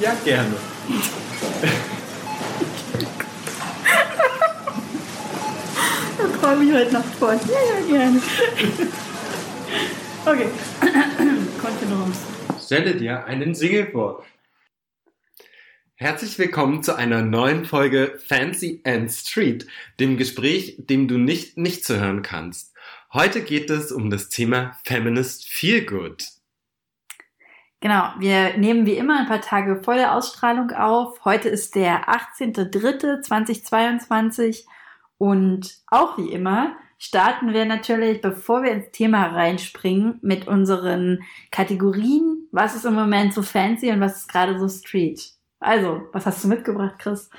Ja, gerne. Da träume ich heute Nacht von. Ja, ja, gerne. Okay. Kontinuums. Stelle dir einen Single vor. Herzlich willkommen zu einer neuen Folge Fancy and Street, dem Gespräch, dem du nicht nicht zu hören kannst. Heute geht es um das Thema Feminist Feelgood. Genau, wir nehmen wie immer ein paar Tage vor der Ausstrahlung auf. Heute ist der 18.03.2022 und auch wie immer starten wir natürlich, bevor wir ins Thema reinspringen, mit unseren Kategorien. Was ist im Moment so fancy und was ist gerade so street? Also, was hast du mitgebracht, Chris?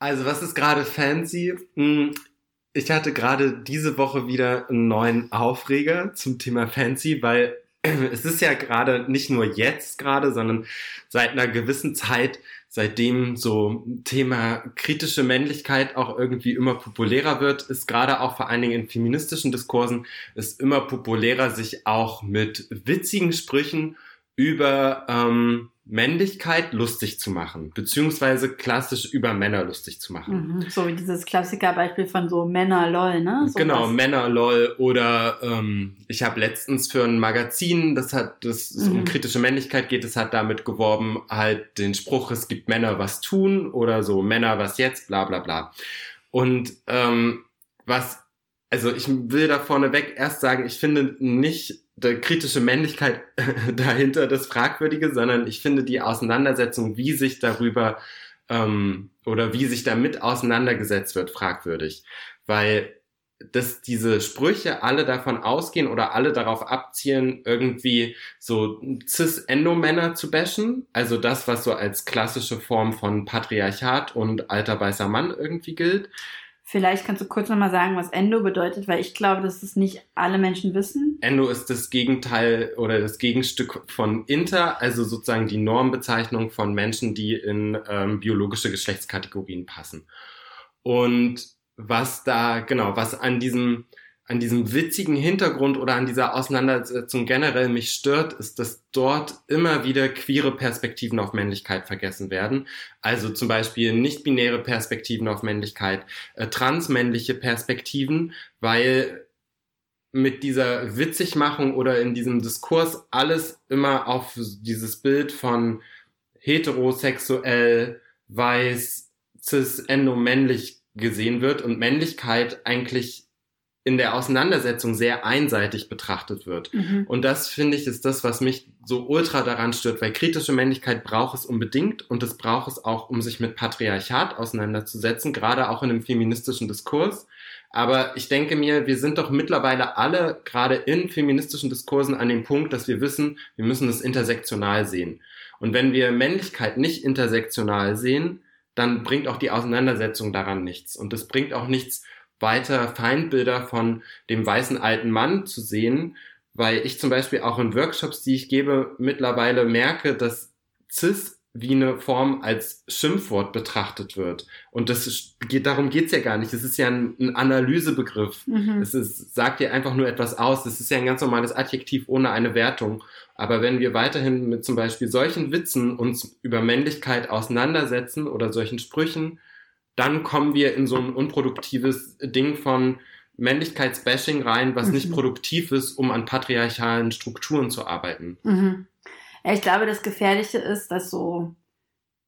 Also, was ist gerade fancy? Hm, Ich hatte gerade diese Woche wieder einen neuen Aufreger zum Thema fancy, weil es ist ja gerade nicht nur jetzt gerade, sondern seit einer gewissen Zeit, seitdem so Thema kritische Männlichkeit auch irgendwie immer populärer wird, ist gerade auch vor allen Dingen in feministischen Diskursen ist immer populärer, sich auch mit witzigen Sprüchen über ähm, Männlichkeit lustig zu machen, beziehungsweise klassisch über Männer lustig zu machen. Mhm. So wie dieses Klassikerbeispiel von so Männer lol, ne? So genau, das- Männer lol oder ähm, ich habe letztens für ein Magazin, das hat das es um Mhm. kritische Männlichkeit geht, es hat damit geworben, halt den Spruch, es gibt Männer was tun oder so Männer was jetzt, bla bla bla. Und ähm, was, also ich will da vorneweg erst sagen, ich finde nicht der kritische Männlichkeit dahinter das Fragwürdige, sondern ich finde die Auseinandersetzung, wie sich darüber ähm, oder wie sich damit auseinandergesetzt wird, fragwürdig. Weil dass diese Sprüche alle davon ausgehen oder alle darauf abzielen, irgendwie so cis-Endomänner zu bashen. Also das, was so als klassische Form von Patriarchat und alter weißer Mann irgendwie gilt. Vielleicht kannst du kurz nochmal sagen, was Endo bedeutet, weil ich glaube, dass es nicht alle Menschen wissen. Endo ist das Gegenteil oder das Gegenstück von Inter, also sozusagen die Normbezeichnung von Menschen, die in ähm, biologische Geschlechtskategorien passen. Und was da, genau, was an diesem, an diesem witzigen Hintergrund oder an dieser Auseinandersetzung generell mich stört, ist, dass dort immer wieder queere Perspektiven auf Männlichkeit vergessen werden. Also zum Beispiel nicht-binäre Perspektiven auf Männlichkeit, äh, transmännliche Perspektiven, weil mit dieser Witzigmachung oder in diesem Diskurs alles immer auf dieses Bild von heterosexuell, weiß, cis, endo, männlich gesehen wird und Männlichkeit eigentlich in der Auseinandersetzung sehr einseitig betrachtet wird. Mhm. Und das finde ich ist das, was mich so ultra daran stört, weil kritische Männlichkeit braucht es unbedingt und es braucht es auch, um sich mit Patriarchat auseinanderzusetzen, gerade auch in einem feministischen Diskurs. Aber ich denke mir, wir sind doch mittlerweile alle gerade in feministischen Diskursen an dem Punkt, dass wir wissen, wir müssen es intersektional sehen. Und wenn wir Männlichkeit nicht intersektional sehen, dann bringt auch die Auseinandersetzung daran nichts. Und es bringt auch nichts, weiter Feindbilder von dem weißen alten Mann zu sehen, weil ich zum Beispiel auch in Workshops, die ich gebe, mittlerweile merke, dass cis wie eine Form als Schimpfwort betrachtet wird. Und das ist, geht, darum geht's ja gar nicht. Es ist ja ein, ein Analysebegriff. Mhm. Es ist, sagt dir einfach nur etwas aus. Es ist ja ein ganz normales Adjektiv ohne eine Wertung. Aber wenn wir weiterhin mit zum Beispiel solchen Witzen uns über Männlichkeit auseinandersetzen oder solchen Sprüchen, dann kommen wir in so ein unproduktives Ding von Männlichkeitsbashing rein, was Mhm. nicht produktiv ist, um an patriarchalen Strukturen zu arbeiten. Mhm. Ja, ich glaube, das Gefährliche ist, dass so,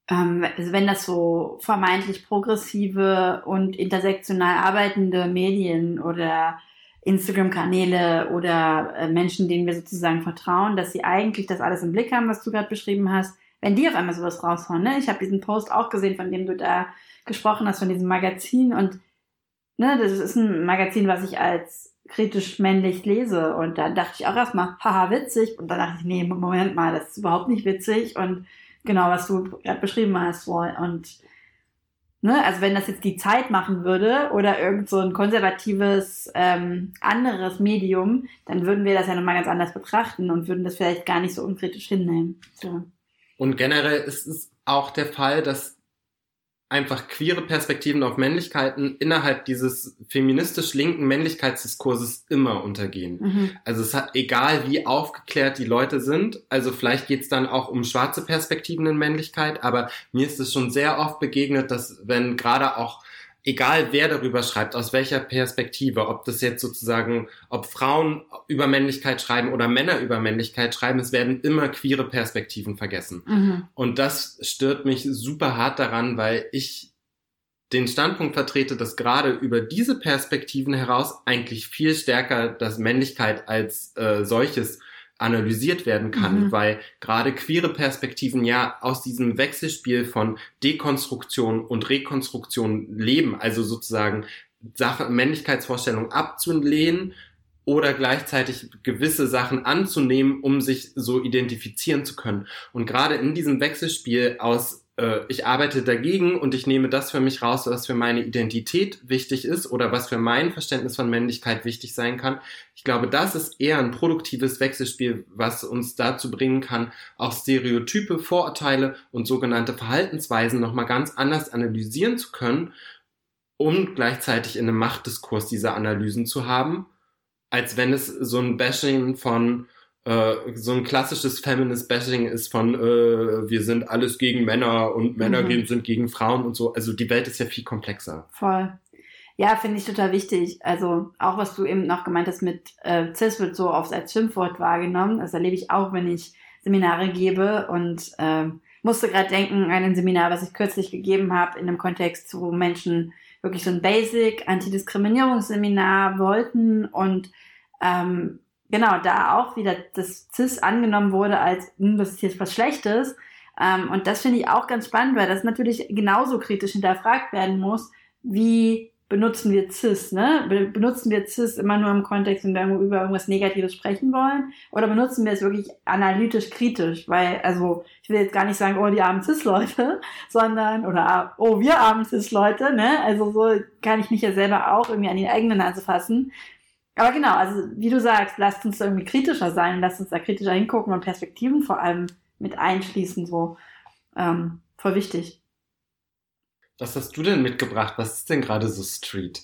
ähm, wenn das so vermeintlich progressive und intersektional arbeitende Medien oder Instagram-Kanäle oder äh, Menschen, denen wir sozusagen vertrauen, dass sie eigentlich das alles im Blick haben, was du gerade beschrieben hast, wenn die auf einmal sowas raushauen, ne? Ich habe diesen Post auch gesehen, von dem du da gesprochen hast, von diesem Magazin und ne, das ist ein Magazin, was ich als kritisch männlich lese und da dachte ich auch erstmal, haha, witzig und dann dachte ich, nee, Moment mal, das ist überhaupt nicht witzig und genau, was du gerade beschrieben hast, Roy. und ne, also wenn das jetzt die Zeit machen würde oder irgend so ein konservatives ähm, anderes Medium, dann würden wir das ja nochmal ganz anders betrachten und würden das vielleicht gar nicht so unkritisch hinnehmen. So. Und generell ist es auch der Fall, dass einfach queere Perspektiven auf Männlichkeiten innerhalb dieses feministisch linken Männlichkeitsdiskurses immer untergehen. Mhm. Also es hat, egal wie aufgeklärt die Leute sind, also vielleicht geht's dann auch um schwarze Perspektiven in Männlichkeit, aber mir ist es schon sehr oft begegnet, dass wenn gerade auch egal wer darüber schreibt, aus welcher Perspektive, ob das jetzt sozusagen, ob Frauen über Männlichkeit schreiben oder Männer über Männlichkeit schreiben, es werden immer queere Perspektiven vergessen. Mhm. Und das stört mich super hart daran, weil ich den Standpunkt vertrete, dass gerade über diese Perspektiven heraus eigentlich viel stärker das Männlichkeit als äh, solches analysiert werden kann, mhm. weil gerade queere Perspektiven ja aus diesem Wechselspiel von Dekonstruktion und Rekonstruktion leben, also sozusagen Sachen, Männlichkeitsvorstellungen abzulehnen oder gleichzeitig gewisse Sachen anzunehmen, um sich so identifizieren zu können. Und gerade in diesem Wechselspiel aus äh, ich arbeite dagegen und ich nehme das für mich raus, was für meine Identität wichtig ist oder was für mein Verständnis von Männlichkeit wichtig sein kann. Ich glaube, das ist eher ein produktives Wechselspiel, was uns dazu bringen kann, auch Stereotype, Vorurteile und sogenannte Verhaltensweisen nochmal ganz anders analysieren zu können, um gleichzeitig in einem Machtdiskurs diese Analysen zu haben, als wenn es so ein Bashing von äh, so ein klassisches Feminist-Bashing ist von äh, wir sind alles gegen Männer und Männer mhm. sind gegen Frauen und so. Also die Welt ist ja viel komplexer. Voll. Ja, finde ich total wichtig. Also auch was du eben noch gemeint hast mit äh, CIS wird so oft als Schimpfwort wahrgenommen. Das erlebe ich auch, wenn ich Seminare gebe und äh, musste gerade denken an ein Seminar, was ich kürzlich gegeben habe in einem Kontext, wo Menschen wirklich so ein Basic Antidiskriminierungsseminar wollten und ähm, genau, da auch wieder das CIS angenommen wurde als, hm, das ist jetzt was Schlechtes. Ähm, und das finde ich auch ganz spannend, weil das natürlich genauso kritisch hinterfragt werden muss, wie benutzen wir CIS, ne? Benutzen wir CIS immer nur im Kontext, wenn wir über irgendwas Negatives sprechen wollen? Oder benutzen wir es wirklich analytisch kritisch? Weil, also, ich will jetzt gar nicht sagen, oh, die armen CIS-Leute, sondern, oder, oh, wir armen CIS-Leute, ne? Also, so kann ich mich ja selber auch irgendwie an die eigene Nase fassen. Aber genau, also wie du sagst, lasst uns irgendwie kritischer sein, lasst uns da kritischer hingucken und Perspektiven vor allem mit einschließen, so ähm, voll wichtig. Was hast du denn mitgebracht? Was ist denn gerade so Street?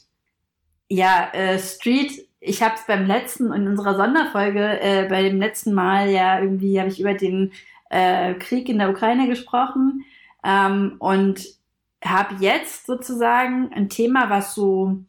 Ja, äh, Street, ich habe es beim letzten, in unserer Sonderfolge, äh, bei dem letzten Mal ja irgendwie, habe ich über den äh, Krieg in der Ukraine gesprochen ähm, und habe jetzt sozusagen ein Thema, was so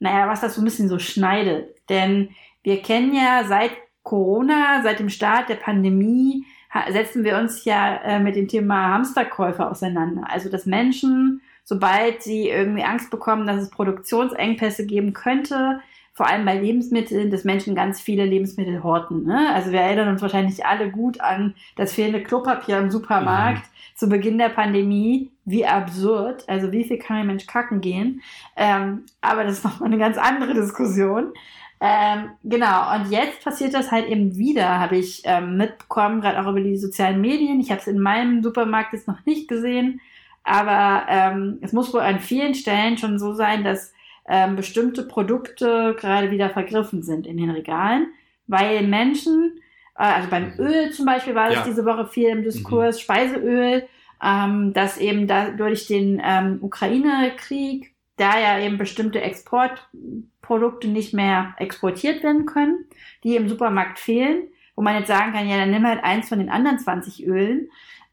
naja, was das so ein bisschen so schneidet. Denn wir kennen ja seit Corona, seit dem Start der Pandemie, setzen wir uns ja äh, mit dem Thema Hamsterkäufe auseinander. Also, dass Menschen, sobald sie irgendwie Angst bekommen, dass es Produktionsengpässe geben könnte, vor allem bei Lebensmitteln, dass Menschen ganz viele Lebensmittel horten. Ne? Also wir erinnern uns wahrscheinlich alle gut an das fehlende Klopapier im Supermarkt mhm. zu Beginn der Pandemie. Wie absurd. Also wie viel kann ein Mensch kacken gehen? Ähm, aber das ist nochmal eine ganz andere Diskussion. Ähm, genau, und jetzt passiert das halt eben wieder, habe ich ähm, mitbekommen, gerade auch über die sozialen Medien. Ich habe es in meinem Supermarkt jetzt noch nicht gesehen, aber ähm, es muss wohl an vielen Stellen schon so sein, dass ähm, bestimmte Produkte gerade wieder vergriffen sind in den Regalen, weil Menschen, äh, also beim mhm. Öl zum Beispiel war das ja. diese Woche viel im Diskurs, mhm. Speiseöl, ähm, dass eben da durch den ähm, Ukraine-Krieg da ja eben bestimmte Exportprodukte nicht mehr exportiert werden können, die im Supermarkt fehlen, wo man jetzt sagen kann, ja, dann nimm halt eins von den anderen 20 Ölen.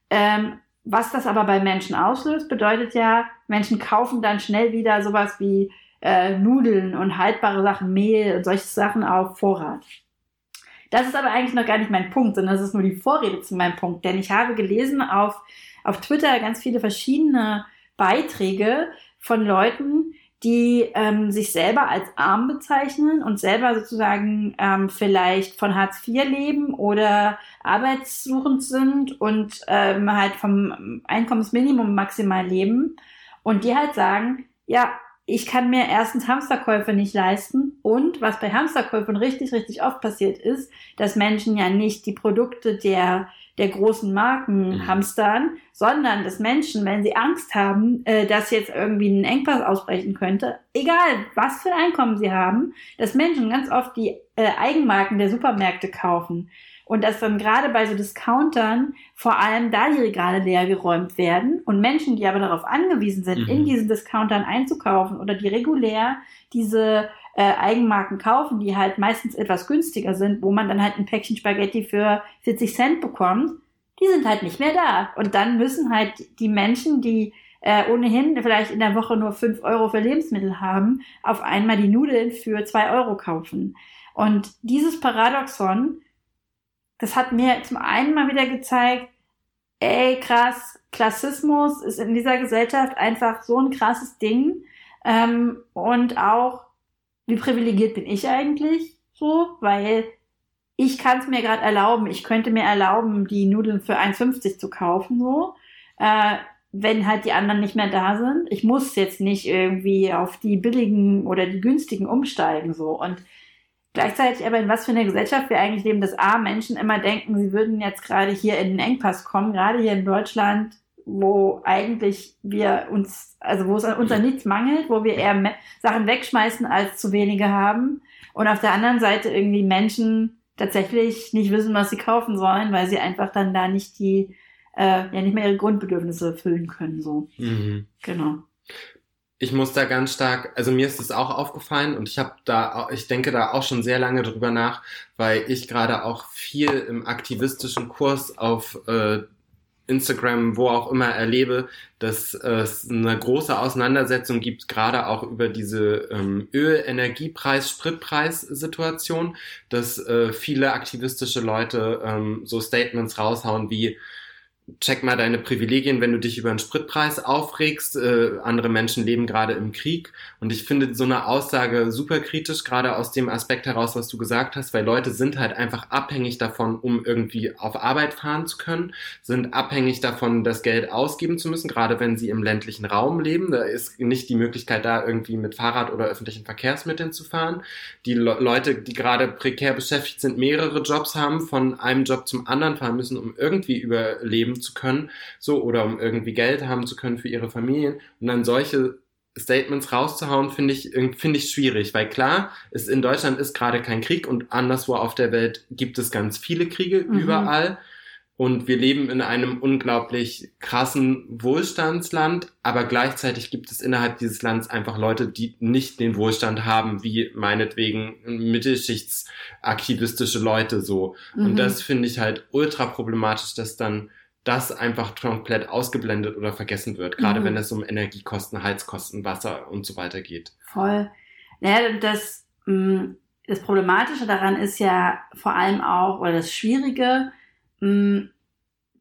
Ähm, was das aber bei Menschen auslöst, bedeutet ja, Menschen kaufen dann schnell wieder sowas wie äh, Nudeln und haltbare Sachen, Mehl und solche Sachen auf Vorrat. Das ist aber eigentlich noch gar nicht mein Punkt, sondern das ist nur die Vorrede zu meinem Punkt. Denn ich habe gelesen auf, auf Twitter ganz viele verschiedene Beiträge von Leuten, die ähm, sich selber als arm bezeichnen und selber sozusagen ähm, vielleicht von Hartz IV leben oder arbeitssuchend sind und ähm, halt vom Einkommensminimum maximal leben und die halt sagen, ja, ich kann mir erstens Hamsterkäufe nicht leisten Und was bei Hamsterkäufen richtig, richtig oft passiert ist, dass Menschen ja nicht die Produkte der, der großen Marken mhm. hamstern, sondern dass Menschen, wenn sie Angst haben, äh, dass jetzt irgendwie ein Engpass ausbrechen könnte, egal was für ein Einkommen sie haben, dass Menschen ganz oft die äh, Eigenmarken der Supermärkte kaufen. Und dass dann gerade bei so Discountern vor allem da die Regale leer geräumt werden und Menschen, die aber darauf angewiesen sind, mhm. in diesen Discountern einzukaufen oder die regulär diese äh, Eigenmarken kaufen, die halt meistens etwas günstiger sind, wo man dann halt ein Päckchen Spaghetti für 40 Cent bekommt, die sind halt nicht mehr da. Und dann müssen halt die Menschen, die äh, ohnehin vielleicht in der Woche nur 5 Euro für Lebensmittel haben, auf einmal die Nudeln für 2 Euro kaufen. Und dieses Paradoxon, das hat mir zum einen mal wieder gezeigt, ey, krass, Klassismus ist in dieser Gesellschaft einfach so ein krasses Ding. Ähm, und auch, wie privilegiert bin ich eigentlich so, weil ich kann es mir gerade erlauben, ich könnte mir erlauben, die Nudeln für 1,50 zu kaufen, so. Äh, wenn halt die anderen nicht mehr da sind. Ich muss jetzt nicht irgendwie auf die billigen oder die günstigen umsteigen, so. Und Gleichzeitig aber in was für einer Gesellschaft wir eigentlich leben, dass A, Menschen immer denken, sie würden jetzt gerade hier in den Engpass kommen, gerade hier in Deutschland, wo eigentlich wir uns, also wo es an uns an nichts mangelt, wo wir eher Sachen wegschmeißen als zu wenige haben. Und auf der anderen Seite irgendwie Menschen tatsächlich nicht wissen, was sie kaufen sollen, weil sie einfach dann da nicht die, äh, ja nicht mehr ihre Grundbedürfnisse erfüllen können, so. Mhm. Genau ich muss da ganz stark, also mir ist das auch aufgefallen und ich habe da, ich denke da auch schon sehr lange drüber nach, weil ich gerade auch viel im aktivistischen Kurs auf äh, Instagram, wo auch immer erlebe, dass es eine große Auseinandersetzung gibt, gerade auch über diese ähm, Öl-, Energiepreis-, Spritpreis-Situation, dass äh, viele aktivistische Leute ähm, so Statements raushauen wie, check mal deine Privilegien, wenn du dich über einen Spritpreis aufregst. Äh, andere Menschen leben gerade im Krieg. Und ich finde so eine Aussage super kritisch, gerade aus dem Aspekt heraus, was du gesagt hast, weil Leute sind halt einfach abhängig davon, um irgendwie auf Arbeit fahren zu können, sind abhängig davon, das Geld ausgeben zu müssen, gerade wenn sie im ländlichen Raum leben. Da ist nicht die Möglichkeit da, irgendwie mit Fahrrad oder öffentlichen Verkehrsmitteln zu fahren. Die Le Leute, die gerade prekär beschäftigt sind, mehrere Jobs haben, von einem Job zum anderen fahren müssen, um irgendwie überleben zu können, so, oder um irgendwie Geld haben zu können für ihre Familien. Und dann solche Statements rauszuhauen, finde ich, finde ich schwierig, weil klar, es in Deutschland ist gerade kein Krieg und anderswo auf der Welt gibt es ganz viele Kriege mhm. überall. Und wir leben in einem unglaublich krassen Wohlstandsland, aber gleichzeitig gibt es innerhalb dieses Landes einfach Leute, die nicht den Wohlstand haben, wie meinetwegen mittelschichtsaktivistische Leute so. Mhm. Und das finde ich halt ultra problematisch, dass dann das einfach komplett ausgeblendet oder vergessen wird, gerade mhm. wenn es um Energiekosten, Heizkosten, Wasser und so weiter geht. Voll. Naja, das, mm, das Problematische daran ist ja vor allem auch, oder das Schwierige, mm,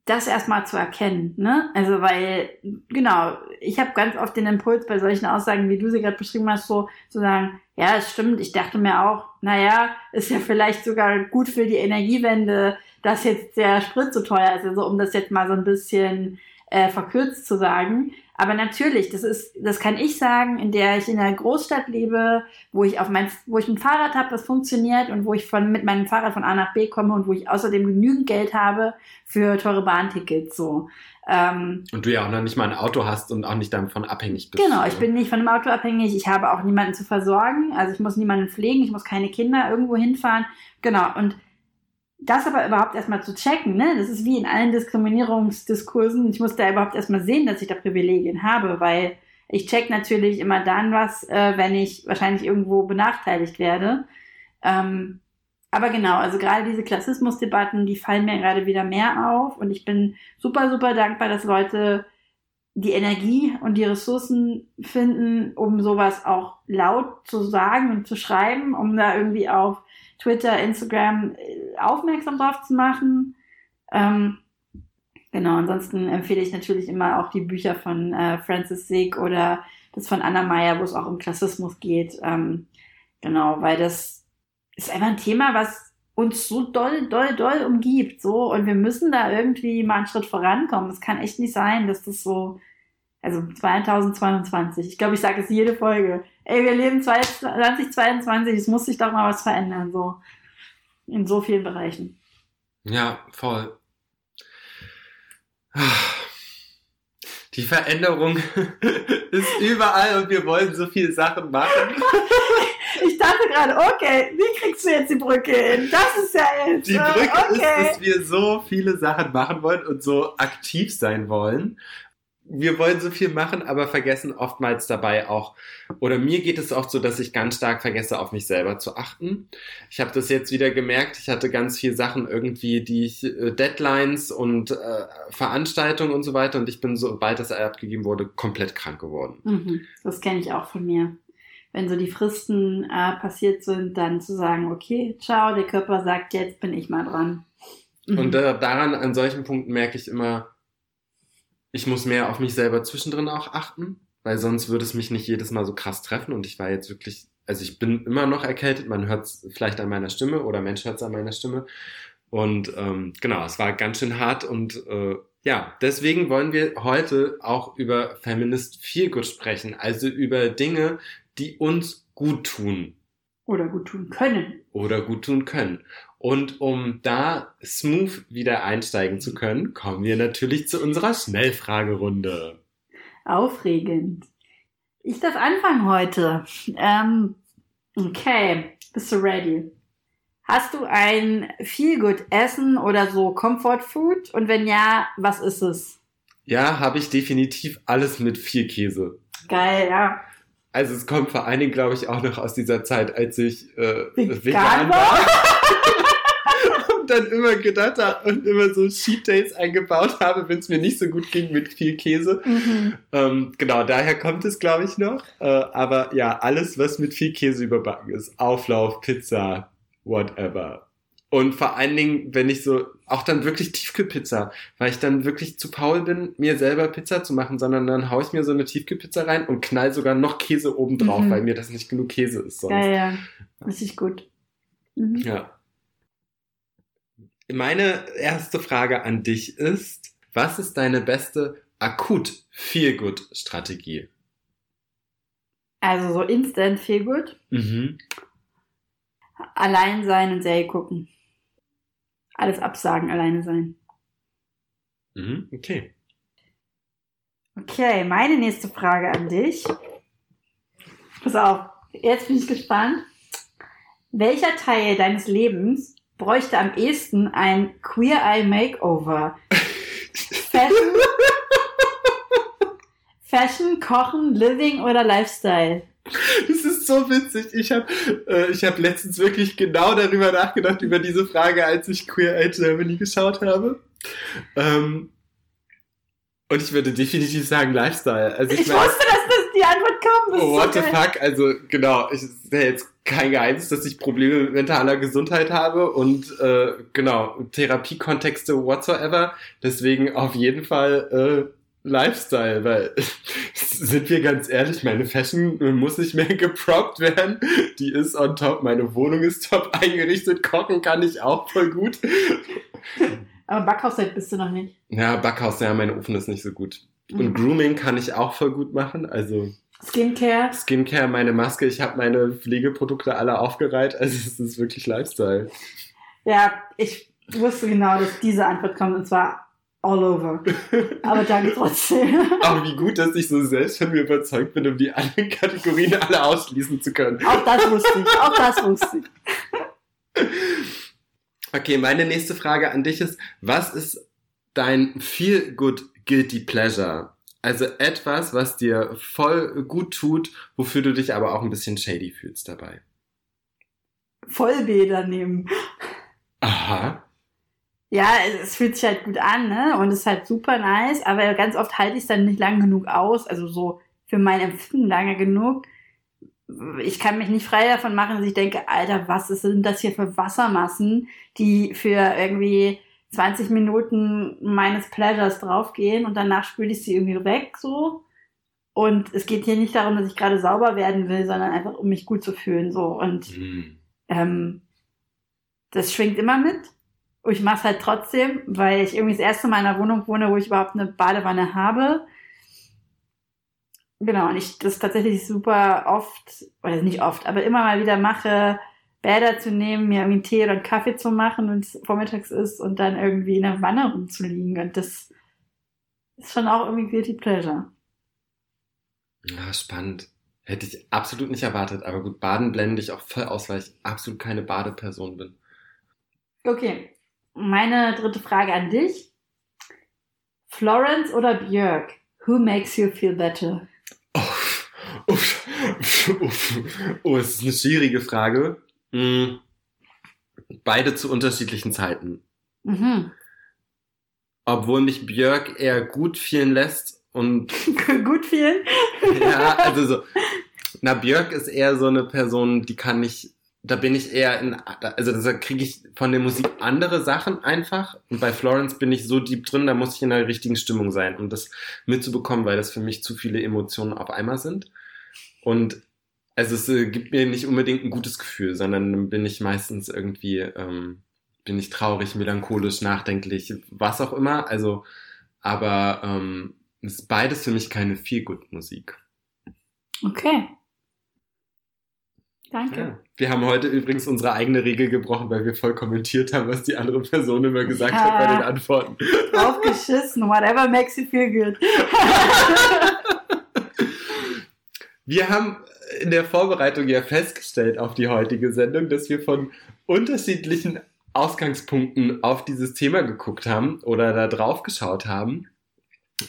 das erstmal zu erkennen, ne? Also weil, genau, ich habe ganz oft den Impuls bei solchen Aussagen, wie du sie gerade beschrieben hast, so zu sagen, ja, es stimmt, ich dachte mir auch, naja, ist ja vielleicht sogar gut für die Energiewende, dass jetzt der Sprit so teuer ist, also um das jetzt mal so ein bisschen äh, verkürzt zu sagen. Aber natürlich, das ist, das kann ich sagen, in der ich in einer Großstadt lebe, wo ich auf mein, wo ich ein Fahrrad habe, das funktioniert und wo ich von mit meinem Fahrrad von A nach B komme und wo ich außerdem genügend Geld habe für teure Bahntickets. So. Ähm, und du ja auch noch nicht mal ein Auto hast und auch nicht davon abhängig bist. Genau, ich bin nicht von einem Auto abhängig. Ich habe auch niemanden zu versorgen. Also ich muss niemanden pflegen, ich muss keine Kinder irgendwo hinfahren. Genau. Und das aber überhaupt erstmal zu checken, ne? Das ist wie in allen Diskriminierungsdiskursen. Ich muss da überhaupt erstmal sehen, dass ich da Privilegien habe, weil ich check natürlich immer dann was, äh, wenn ich wahrscheinlich irgendwo benachteiligt werde. Ähm, aber genau, also gerade diese Klassismusdebatten, die fallen mir gerade wieder mehr auf und ich bin super, super dankbar, dass Leute die Energie und die Ressourcen finden, um sowas auch laut zu sagen und zu schreiben, um da irgendwie auf Twitter, Instagram äh, aufmerksam drauf zu machen. Ähm, genau, ansonsten empfehle ich natürlich immer auch die Bücher von äh, Francis Sick oder das von Anna Meyer, wo es auch um Klassismus geht. Ähm, genau, weil das ist einfach ein Thema, was uns so doll, doll, doll umgibt, so, und wir müssen da irgendwie mal einen Schritt vorankommen. Es kann echt nicht sein, dass das so, also 2022, ich glaube, ich sage es jede Folge, ey, wir leben 2022, es muss sich doch mal was verändern, so. In so vielen Bereichen. Ja, voll. Die Veränderung ist überall und wir wollen so viele Sachen machen. Ich dachte gerade, okay, wie kriegst du jetzt die Brücke hin? Das ist ja jetzt. Die Brücke okay. ist, dass wir so viele Sachen machen wollen und so aktiv sein wollen. Wir wollen so viel machen, aber vergessen oftmals dabei auch, oder mir geht es oft so, dass ich ganz stark vergesse, auf mich selber zu achten. Ich habe das jetzt wieder gemerkt. Ich hatte ganz viele Sachen irgendwie, die ich, äh, Deadlines und äh, Veranstaltungen und so weiter. Und ich bin, sobald das abgegeben wurde, komplett krank geworden. Mhm, das kenne ich auch von mir. Wenn so die Fristen äh, passiert sind, dann zu sagen, okay, ciao, der Körper sagt, jetzt bin ich mal dran. Mhm. Und äh, daran, an solchen Punkten merke ich immer, ich muss mehr auf mich selber zwischendrin auch achten, weil sonst würde es mich nicht jedes Mal so krass treffen. Und ich war jetzt wirklich, also ich bin immer noch erkältet, man hört es vielleicht an meiner Stimme oder Mensch hört es an meiner Stimme. Und ähm, genau, es war ganz schön hart und äh, ja, deswegen wollen wir heute auch über Feminist Feelgood sprechen, also über Dinge, die uns gut tun. Oder gut tun können. Oder gut tun können. Und um da smooth wieder einsteigen zu können, kommen wir natürlich zu unserer Schnellfragerunde. Aufregend. Ich darf anfangen heute. Ähm, okay, bist du ready? Hast du ein Feelgood Essen oder so Comfort Food? Und wenn ja, was ist es? Ja, habe ich definitiv alles mit viel Käse. Geil, ja. Also es kommt vor allen Dingen, glaube ich, auch noch aus dieser Zeit, als ich äh, Vegan vegan war? und dann immer gedacht habe und immer so Cheat Days eingebaut habe, wenn es mir nicht so gut ging mit viel Käse. Mhm. Ähm, genau, daher kommt es, glaube ich, noch. Äh, aber ja, alles, was mit viel Käse überbacken ist. Auflauf, Pizza, whatever. Und vor allen Dingen, wenn ich so, auch dann wirklich Tiefkühlpizza, weil ich dann wirklich zu faul bin, mir selber Pizza zu machen, sondern dann haue ich mir so eine Tiefkühlpizza rein und knall sogar noch Käse oben drauf, Mhm. weil mir das nicht genug Käse ist sonst. Geil, ja. Richtig gut. Mhm. Ja. Meine erste Frage an dich ist, was ist deine beste akut Feelgood Strategie? Also so instant gut. Mhm. Allein sein und Serie gucken. Alles absagen, alleine sein. Mhm. Okay. Okay, meine nächste Frage an dich. Pass auf, jetzt bin ich gespannt. Welcher Teil deines Lebens bräuchte am ehesten ein Queer Eye Makeover? Fashion, Fashion, Kochen, Living oder Lifestyle? Das ist so witzig. Ich habe äh, ich hab letztens wirklich genau darüber nachgedacht, über diese Frage, als ich Queer Eye Germany geschaut habe. Ähm, und ich würde definitiv sagen Lifestyle. Also ich, Ich meine, wusste, dass das die Antwort kommt. Das oh, what so the fuck? Also genau, ich ist ja jetzt kein Geheimnis, dass ich Probleme mit mentaler Gesundheit habe und äh, genau, Therapiekontexte whatsoever. Deswegen auf jeden Fall äh, Lifestyle, weil sind wir ganz ehrlich, meine Fashion muss nicht mehr geproppt werden. Die ist on top, meine Wohnung ist top eingerichtet, kochen kann ich auch voll gut. Aber Backhaus bist du noch nicht. Ja, Backhaus, ja, mein Ofen ist nicht so gut. Und Mhm. Grooming kann ich auch voll gut machen, also Skincare. Skincare, meine Maske, ich habe meine Pflegeprodukte alle aufgereiht, also es ist wirklich Lifestyle. Ja, ich wusste genau, dass diese Antwort kommt und zwar all over. Aber danke trotzdem. Aber wie gut, dass ich so selbst von mir überzeugt bin, um die anderen Kategorien alle ausschließen zu können. Auch das wusste ich. Auch das wusste ich. Okay, meine nächste Frage an dich ist, was ist dein feel good guilty pleasure? Also etwas, was dir voll gut tut, wofür du dich aber auch ein bisschen shady fühlst dabei. Vollbäder nehmen. Aha. Ja, es, fühlt sich halt gut an, ne? Und es ist halt super nice, aber ganz oft halte ich es dann nicht lang genug aus. Also so für mein Empfinden lange genug. Ich kann mich nicht frei davon machen, dass ich denke, Alter, was ist denn das hier für Wassermassen, die für irgendwie 20 Minuten meines Pleasures draufgehen und danach spüle ich sie irgendwie weg, so. Und es geht hier nicht darum, dass ich gerade sauber werden will, sondern einfach, um mich gut zu fühlen, so. Und Hm. ähm, das schwingt immer mit. Und ich mache es halt trotzdem, weil ich irgendwie das erste Mal in einer Wohnung wohne, wo ich überhaupt eine Badewanne habe. Genau, und ich das tatsächlich super oft, oder nicht oft, aber immer mal wieder mache, Bäder zu nehmen, mir irgendwie einen Tee oder einen Kaffee zu machen, wenn es vormittags ist und dann irgendwie in der Wanne rumzuliegen. Und das ist schon auch irgendwie Guilty Pleasure. Ja, spannend. Hätte ich absolut nicht erwartet, aber gut, Baden blende ich auch voll aus, weil ich absolut keine Badeperson bin. Okay, meine dritte Frage an dich. Florence oder Björk? Who makes you feel better? Uff, uff, uff, oh, es ist eine schwierige Frage. Hm. Beide zu unterschiedlichen Zeiten. Mhm. Obwohl mich Björk eher gut fühlen lässt und. gut fühlen? ja, also so. Na, Björk ist eher so eine Person, die kann ich, da bin ich eher in, also da kriege ich von der Musik andere Sachen einfach. Und bei Florence bin ich so deep drin, da muss ich in der richtigen Stimmung sein, um das mitzubekommen, weil das für mich zu viele Emotionen auf einmal sind. Und also es äh, gibt mir nicht unbedingt ein gutes Gefühl, sondern bin ich meistens irgendwie, ähm, bin ich traurig, melancholisch, nachdenklich, was auch immer. Also, aber ähm, ist beides für mich keine Feel-Good-Musik. Okay. Danke. Ja. Wir haben heute übrigens unsere eigene Regel gebrochen, weil wir voll kommentiert haben, was die andere Person immer gesagt ja. hat bei den Antworten. Aufgeschissen, whatever makes you feel good. wir haben in der Vorbereitung ja festgestellt auf die heutige Sendung, dass wir von unterschiedlichen Ausgangspunkten auf dieses Thema geguckt haben oder da drauf geschaut haben.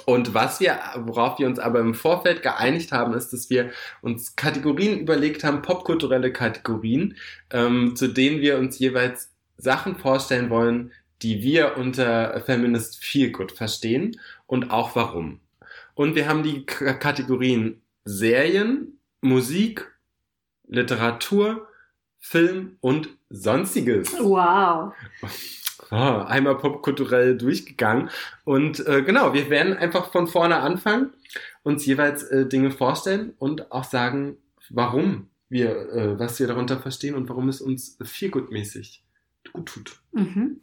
Und was wir, worauf wir uns aber im Vorfeld geeinigt haben, ist, dass wir uns Kategorien überlegt haben, popkulturelle Kategorien, ähm, zu denen wir uns jeweils Sachen vorstellen wollen, die wir unter Feminist Feel Good verstehen und auch warum. Und wir haben die K Kategorien Serien, Musik, Literatur, Film und sonstiges. Wow. Oh, einmal popkulturell durchgegangen. Und äh, genau, wir werden einfach von vorne anfangen, uns jeweils äh, Dinge vorstellen und auch sagen, warum wir, äh, was wir darunter verstehen und warum es uns viel gutmäßig gut tut. Mhm.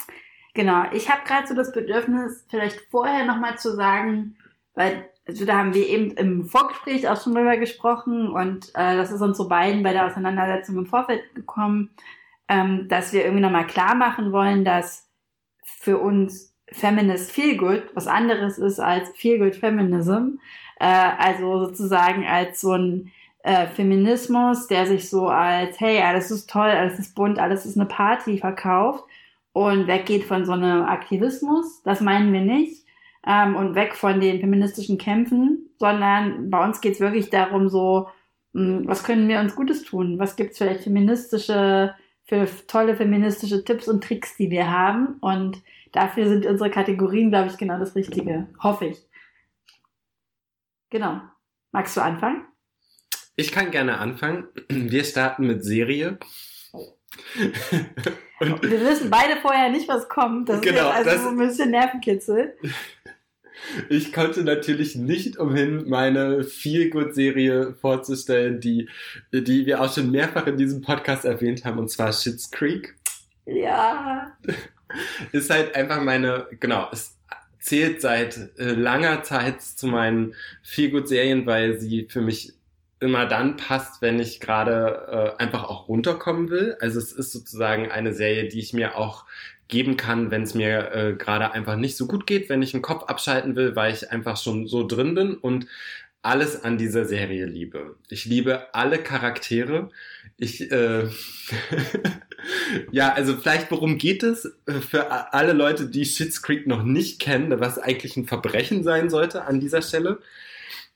Genau, ich habe gerade so das Bedürfnis, vielleicht vorher nochmal zu sagen, weil also da haben wir eben im Vorgespräch auch schon drüber gesprochen und äh, das ist uns so beiden bei der Auseinandersetzung im Vorfeld gekommen, ähm, dass wir irgendwie nochmal klar machen wollen, dass für uns Feminist Feel Good was anderes ist als Feel Good Feminism. Äh, also sozusagen als so ein äh, Feminismus, der sich so als, hey, alles ist toll, alles ist bunt, alles ist eine Party verkauft und weggeht von so einem Aktivismus. Das meinen wir nicht ähm, und weg von den feministischen Kämpfen, sondern bei uns geht es wirklich darum, so, mh, hm, was können wir uns Gutes tun? Was gibt's vielleicht feministische, für tolle feministische Tipps und Tricks, die wir haben? Und dafür sind unsere Kategorien, glaube ich, genau das Richtige. Hoffe ich. Genau. Magst du anfangen? Ich kann gerne anfangen. Wir starten mit Serie. Wir wissen beide vorher nicht, was kommt. Das genau, ist also das, so ein bisschen Nervenkitzel. Ich konnte natürlich nicht umhin, meine Feel-Good-Serie vorzustellen, die, die wir auch schon mehrfach in diesem Podcast erwähnt haben, und zwar Shits Creek. Ja. Ist halt einfach meine, genau, es zählt seit äh, langer Zeit zu meinen Feel-Good-Serien, weil sie für mich immer dann passt, wenn ich gerade äh, einfach auch runterkommen will. Also es ist sozusagen eine Serie, die ich mir auch geben kann, wenn es mir äh, gerade einfach nicht so gut geht, wenn ich den Kopf abschalten will, weil ich einfach schon so drin bin und alles an dieser Serie liebe. Ich liebe alle Charaktere. Ich, äh, ja, also vielleicht worum geht es äh, für alle Leute, die Schitt's Creek noch nicht kennen, was eigentlich ein Verbrechen sein sollte an dieser Stelle.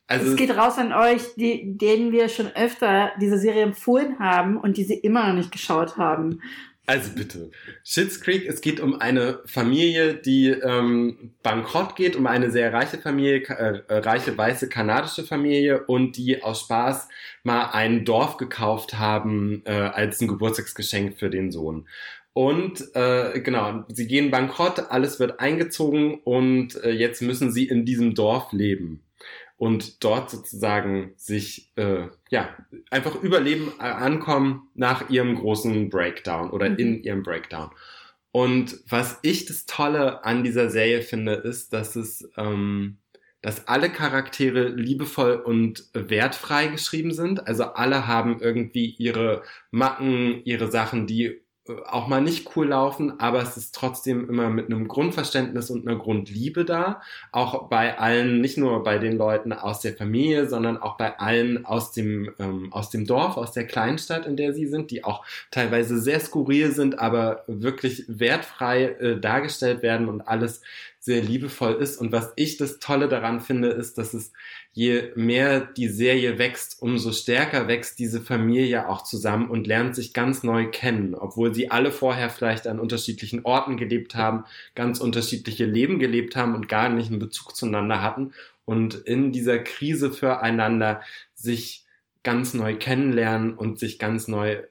Also es geht raus an euch, die, denen wir schon öfter diese Serie empfohlen haben und die sie immer noch nicht geschaut haben. Also bitte. Schitt's Creek, es geht um eine Familie, die ähm, bankrott geht, um eine sehr reiche Familie, äh, äh, reiche weiße kanadische Familie und die aus Spaß mal ein Dorf gekauft haben äh, als ein Geburtstagsgeschenk für den Sohn. Und äh, genau, sie gehen bankrott, alles wird eingezogen und äh, jetzt müssen sie in diesem Dorf leben und dort sozusagen sich äh, ja einfach überleben äh, ankommen nach ihrem großen Breakdown oder mhm. in ihrem Breakdown. Und was ich das Tolle an dieser Serie finde, ist, dass es ähm, dass alle Charaktere liebevoll und wertfrei geschrieben sind. Also alle haben irgendwie ihre Macken, ihre Sachen, die auch mal nicht cool laufen, aber es ist trotzdem immer mit einem Grundverständnis und einer Grundliebe da. Auch bei allen, nicht nur bei den Leuten aus der Familie, sondern auch bei allen aus dem, ähm, aus dem Dorf, aus der Kleinstadt, in der sie sind, die auch teilweise sehr skurril sind, aber wirklich wertfrei äh, dargestellt werden und alles sehr liebevoll ist. Und was ich das Tolle daran finde, ist, dass es je mehr die Serie wächst, umso stärker wächst diese Familie auch zusammen und lernt sich ganz neu kennen, obwohl sie alle vorher vielleicht an unterschiedlichen Orten gelebt haben, ganz unterschiedliche Leben gelebt haben und gar nicht einen Bezug zueinander hatten und in dieser Krise füreinander sich ganz neu kennenlernen und sich ganz neu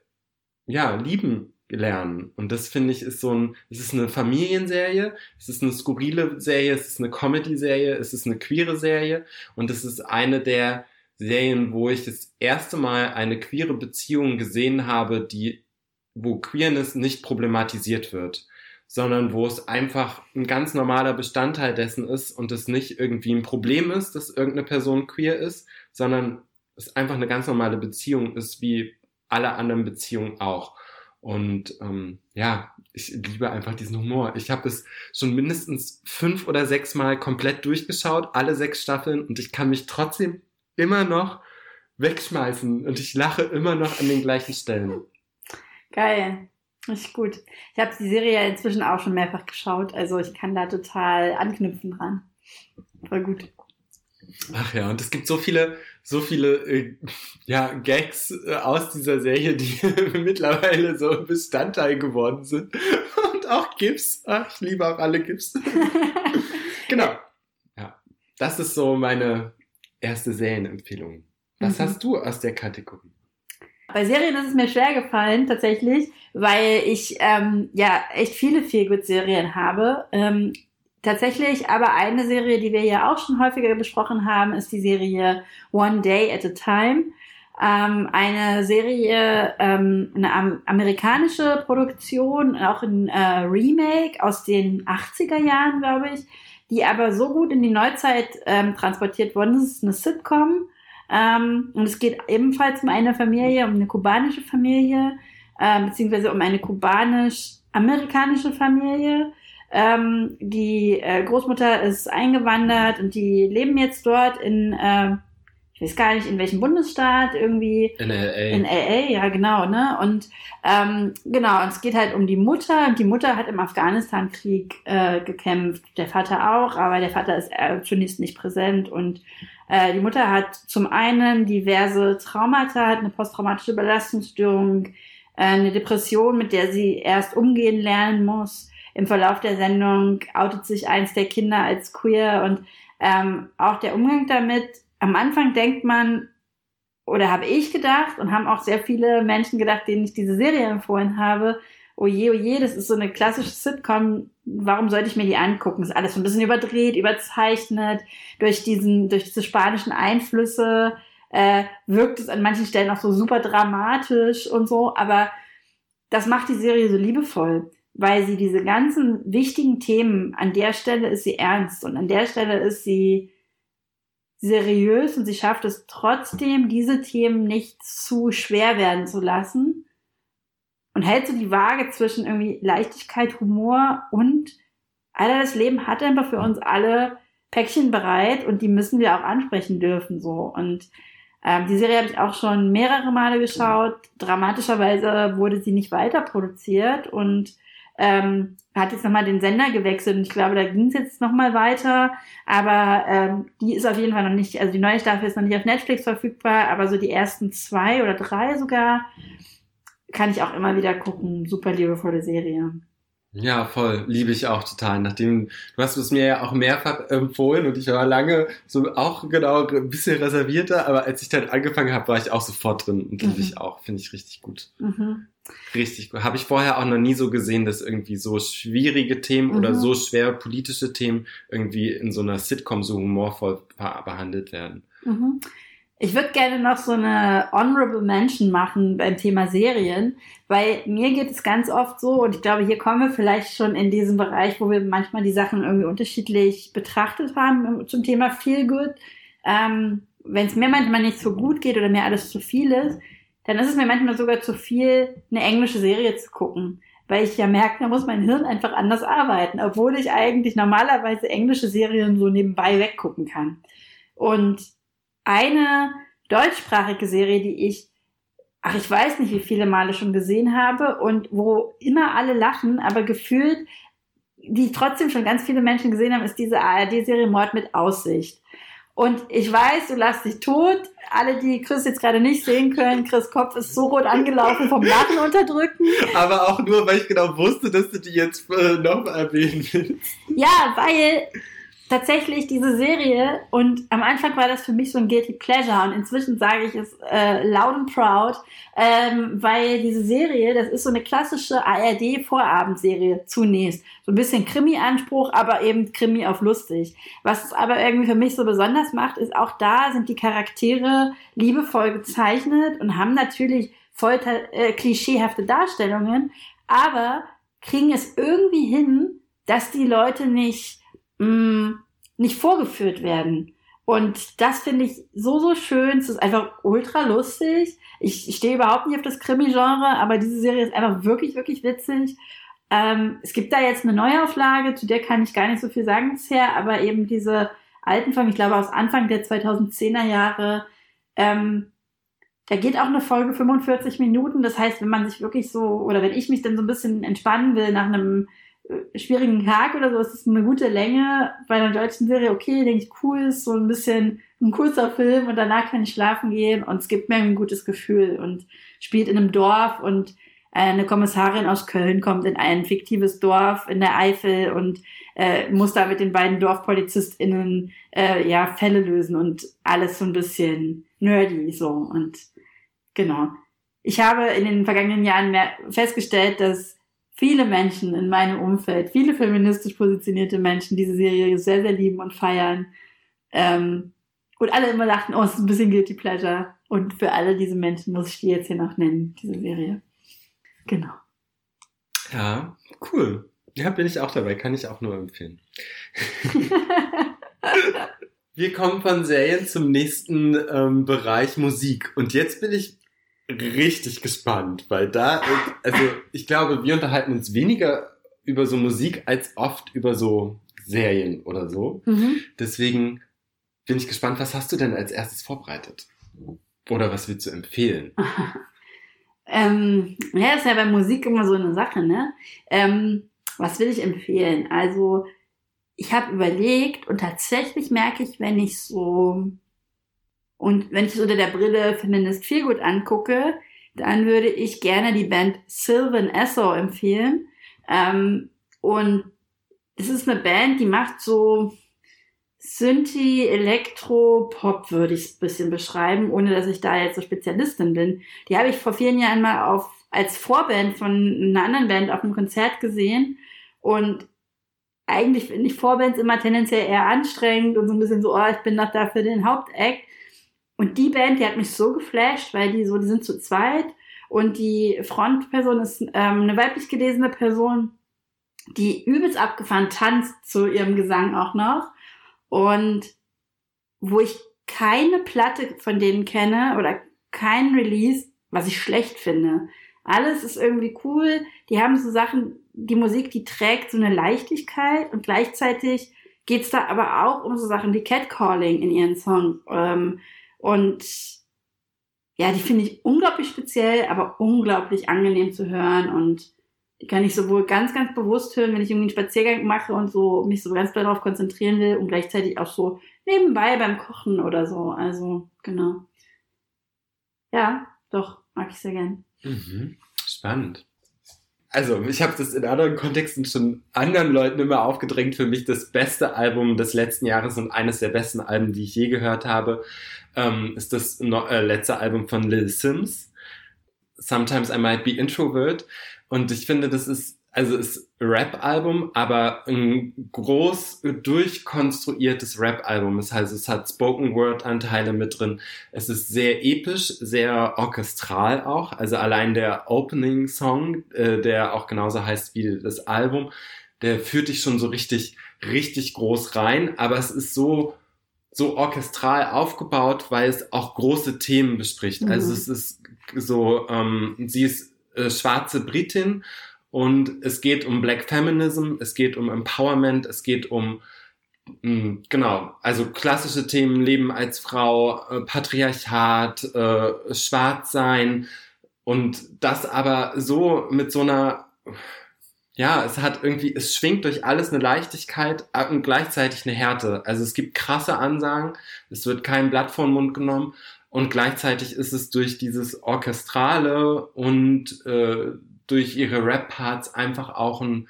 ja, lieben lernen. Und das finde ich ist so ein, es ist eine Familienserie, es ist eine skurrile Serie, es ist eine Comedy-Serie, es ist eine queere Serie und es ist eine der Serien, wo ich das erste Mal eine queere Beziehung gesehen habe, die, wo Queerness nicht problematisiert wird, sondern wo es einfach ein ganz normaler Bestandteil dessen ist und es nicht irgendwie ein Problem ist, dass irgendeine Person queer ist, sondern es einfach eine ganz normale Beziehung ist, wie alle anderen Beziehungen auch. Und ähm, ja, ich liebe einfach diesen Humor. Ich habe es schon mindestens fünf oder sechs Mal komplett durchgeschaut, alle sechs Staffeln, und ich kann mich trotzdem immer noch wegschmeißen und ich lache immer noch an den gleichen Stellen. Geil. Richtig gut. Ich habe die Serie ja inzwischen auch schon mehrfach geschaut, also ich kann da total anknüpfen dran. Voll gut. Ach ja, und es gibt so viele, so viele äh, ja, Gags äh, aus dieser Serie, die mittlerweile so Bestandteil geworden sind. Und auch GIFs. Ach, ich liebe auch alle GIFs. genau. Ja, das ist so meine erste Serienempfehlung. Was mhm. hast du aus der Kategorie? Bei Serien ist es mir schwer gefallen, tatsächlich, weil ich ähm, ja echt viele Feelgood-Serien habe. Ähm, Tatsächlich aber eine Serie, die wir ja auch schon häufiger besprochen haben, ist die Serie One Day at a Time. Ähm, eine Serie, ähm, eine amerikanische Produktion, auch ein äh, Remake aus den 80er Jahren, glaube ich, die aber so gut in die Neuzeit ähm, transportiert worden ist. Es ist eine Sitcom ähm, und es geht ebenfalls um eine Familie, um eine kubanische Familie, äh, beziehungsweise um eine kubanisch-amerikanische Familie ähm, die äh, Großmutter ist eingewandert und die leben jetzt dort in, äh, ich weiß gar nicht, in welchem Bundesstaat irgendwie. In L.A. In L.A., ja, genau, ne? Und ähm, genau, und es geht halt um die Mutter. Und die Mutter hat im Afghanistan-Krieg äh, gekämpft, der Vater auch, aber der Vater ist äh, zunächst nicht präsent und äh, die Mutter hat zum einen diverse Traumata, hat eine posttraumatische Belastungsstörung, äh, eine Depression, mit der sie erst umgehen lernen muss im Verlauf der Sendung outet sich eins der Kinder als queer und ähm, auch der Umgang damit. Am Anfang denkt man, oder habe ich gedacht und haben auch sehr viele Menschen gedacht, denen ich diese Serie empfohlen habe, oh je, oh das ist so eine klassische Sitcom, warum sollte ich mir die angucken? Ist alles so ein bisschen überdreht, überzeichnet, durch diesen, durch diese spanischen Einflüsse äh, wirkt es an manchen Stellen auch so super dramatisch und so, aber das macht die Serie so liebevoll weil sie diese ganzen wichtigen Themen, an der Stelle ist sie ernst und an der Stelle ist sie seriös und sie schafft es trotzdem, diese Themen nicht zu schwer werden zu lassen und hält so die Waage zwischen irgendwie Leichtigkeit, Humor und Alter, das Leben hat einfach für uns alle Päckchen bereit und die müssen wir auch ansprechen dürfen so und ähm, die Serie habe ich auch schon mehrere Male geschaut. Dramatischerweise wurde sie nicht weiter produziert und ähm, hat jetzt nochmal den Sender gewechselt und ich glaube, da ging es jetzt nochmal weiter. Aber ähm, die ist auf jeden Fall noch nicht, also die neue Staffel ist noch nicht auf Netflix verfügbar, aber so die ersten zwei oder drei sogar kann ich auch immer wieder gucken. Super liebevolle Serie. Ja, voll. Liebe ich auch total. Nachdem, du hast es mir ja auch mehrfach empfohlen und ich war lange so auch genau ein bisschen reservierter, aber als ich dann angefangen habe, war ich auch sofort drin und liebe mhm. ich auch. Finde ich richtig gut. Mhm. Richtig gut. Habe ich vorher auch noch nie so gesehen, dass irgendwie so schwierige Themen mhm. oder so schwer politische Themen irgendwie in so einer Sitcom so humorvoll behandelt werden. Ich würde gerne noch so eine Honorable Mention machen beim Thema Serien, weil mir geht es ganz oft so, und ich glaube, hier kommen wir vielleicht schon in diesen Bereich, wo wir manchmal die Sachen irgendwie unterschiedlich betrachtet haben zum Thema Feel Good. Ähm, Wenn es mir manchmal nicht so gut geht oder mir alles zu viel ist, dann ist es mir manchmal sogar zu viel, eine englische Serie zu gucken. Weil ich ja merke, da muss mein Hirn einfach anders arbeiten, obwohl ich eigentlich normalerweise englische Serien so nebenbei weggucken kann. Und eine deutschsprachige Serie, die ich, ach, ich weiß nicht, wie viele Male schon gesehen habe und wo immer alle lachen, aber gefühlt, die trotzdem schon ganz viele Menschen gesehen haben, ist diese ARD-Serie Mord mit Aussicht. Und ich weiß, du lachst dich tot. Alle, die Chris jetzt gerade nicht sehen können, Chris Kopf ist so rot angelaufen vom Lachen unterdrücken. Aber auch nur, weil ich genau wusste, dass du die jetzt äh, noch erwähnen willst. Ja, weil tatsächlich diese Serie und am Anfang war das für mich so ein guilty pleasure und inzwischen sage ich es äh, loud and proud, ähm, weil diese Serie, das ist so eine klassische ARD Vorabendserie zunächst, so ein bisschen Krimi-Anspruch, aber eben Krimi auf lustig. Was es aber irgendwie für mich so besonders macht, ist auch da sind die Charaktere liebevoll gezeichnet und haben natürlich voll äh, klischeehafte Darstellungen, aber kriegen es irgendwie hin, dass die Leute nicht mh, mm, nicht vorgeführt werden. Und das finde ich so, so schön. Es ist einfach ultra lustig. Ich, stehe überhaupt nicht auf das Krimi-Genre, aber diese Serie ist einfach wirklich, wirklich witzig. Ähm, es gibt da jetzt eine Neuauflage, zu der kann ich gar nicht so viel sagen bisher, aber eben diese alten Folgen, ich glaube aus Anfang der 2010er Jahre, ähm, da geht auch eine Folge 45 Minuten. Das heißt, wenn man sich wirklich so, oder wenn ich mich dann so ein bisschen entspannen will nach einem schwierigen Tag oder so, ist es eine gute Länge. Bei einer deutschen Serie, okay, denke ich, cool, ist so ein bisschen ein kurzer Film und danach kann ich schlafen gehen und es gibt mir ein gutes Gefühl und spielt in einem Dorf und eine Kommissarin aus Köln kommt in ein fiktives Dorf in der Eifel und äh, muss da mit den beiden DorfpolizistInnen äh, ja Fälle lösen und alles so ein bisschen nerdy so und genau. Ich habe in den vergangenen Jahren mehr festgestellt, dass viele Menschen in meinem Umfeld, viele feministisch positionierte Menschen diese Serie sehr, sehr lieben und feiern. Ähm, und alle immer dachten, oh, es ist ein bisschen Guilty Pleasure. Und für alle diese Menschen muss ich die jetzt hier noch nennen, diese Serie. Genau. Ja, cool. Ja, bin ich auch dabei, kann ich auch nur empfehlen. Wir kommen von Serien zum nächsten ähm, Bereich Musik. Und jetzt bin ich richtig gespannt, weil da, also ich glaube, wir unterhalten uns weniger über so Musik als oft über so Serien oder so. Mhm. Deswegen bin ich gespannt, was hast du denn als erstes vorbereitet? Oder was willst du empfehlen? ähm, ja, ist ja bei Musik immer so eine Sache, ne? Ähm, was will ich empfehlen? Also, ich habe überlegt und tatsächlich merke ich, wenn ich so und wenn ich es unter der Brille Feminist Feelgood angucke, dann würde ich gerne die Band Sylvan Esso empfehlen. Ähm, und es ist eine Band, die macht so Synthi, Elektro, Pop würde ich es ein bisschen beschreiben, ohne dass ich da jetzt so Spezialistin bin. Die habe ich vor vielen Jahren mal auf, als Vorband von einer anderen Band auf einem Konzert gesehen. Und eigentlich finde ich Vorbands immer tendenziell eher anstrengend und so ein bisschen so, oh, ich bin doch da für den Hauptact. Und die Band, die hat mich so geflasht, weil die so, die sind zu zweit und die Frontperson ist ähm, eine weiblich gelesene Person, die übelst abgefahren tanzt zu ihrem Gesang auch noch. Und wo ich keine Platte von denen kenne oder kein Release, was ich schlecht finde. Alles ist irgendwie cool. Die haben so Sachen, die Musik, die trägt so eine Leichtigkeit und gleichzeitig geht's da aber auch um so Sachen wie Catcalling in ihren Songs. Ähm, und ja, die finde ich unglaublich speziell, aber unglaublich angenehm zu hören und die kann ich sowohl ganz, ganz bewusst hören, wenn ich irgendwie einen Spaziergang mache und so mich so ganz darauf konzentrieren will und gleichzeitig auch so nebenbei beim Kochen oder so. Also, genau. Ja, doch, mag ich sehr gern. Mhm. Spannend also ich habe das in anderen Kontexten schon anderen Leuten immer aufgedrängt, für mich das beste Album des letzten Jahres und eines der besten Alben, die ich je gehört habe, ähm, ist das äh, letzte Album von Lil Sims. Sometimes I Might Be Introvert. Und ich finde, das ist also ist Rap-Album, aber ein groß durchkonstruiertes Rap-Album. Das heißt, es hat Spoken-Word-Anteile mit drin. Es ist sehr episch, sehr orchestral auch. Also allein der Opening-Song, äh, der auch genauso heißt wie das Album, der führt dich schon so richtig, richtig groß rein. Aber es ist so, so orchestral aufgebaut, weil es auch große Themen bespricht. Mhm. Also es ist so, ähm, sie ist äh, schwarze Britin und es geht um Black Feminism, es geht um Empowerment, es geht um hm, Genau, also klassische Themen, Leben als Frau, äh, Patriarchat, äh, Schwarzsein und das aber so mit so einer, ja, es hat irgendwie, es schwingt durch alles eine Leichtigkeit und gleichzeitig eine Härte. Also es gibt krasse Ansagen, es wird kein Blatt vor den Mund genommen und gleichzeitig ist es durch dieses Orchestrale und äh, durch ihre Rap-Parts einfach auch ein,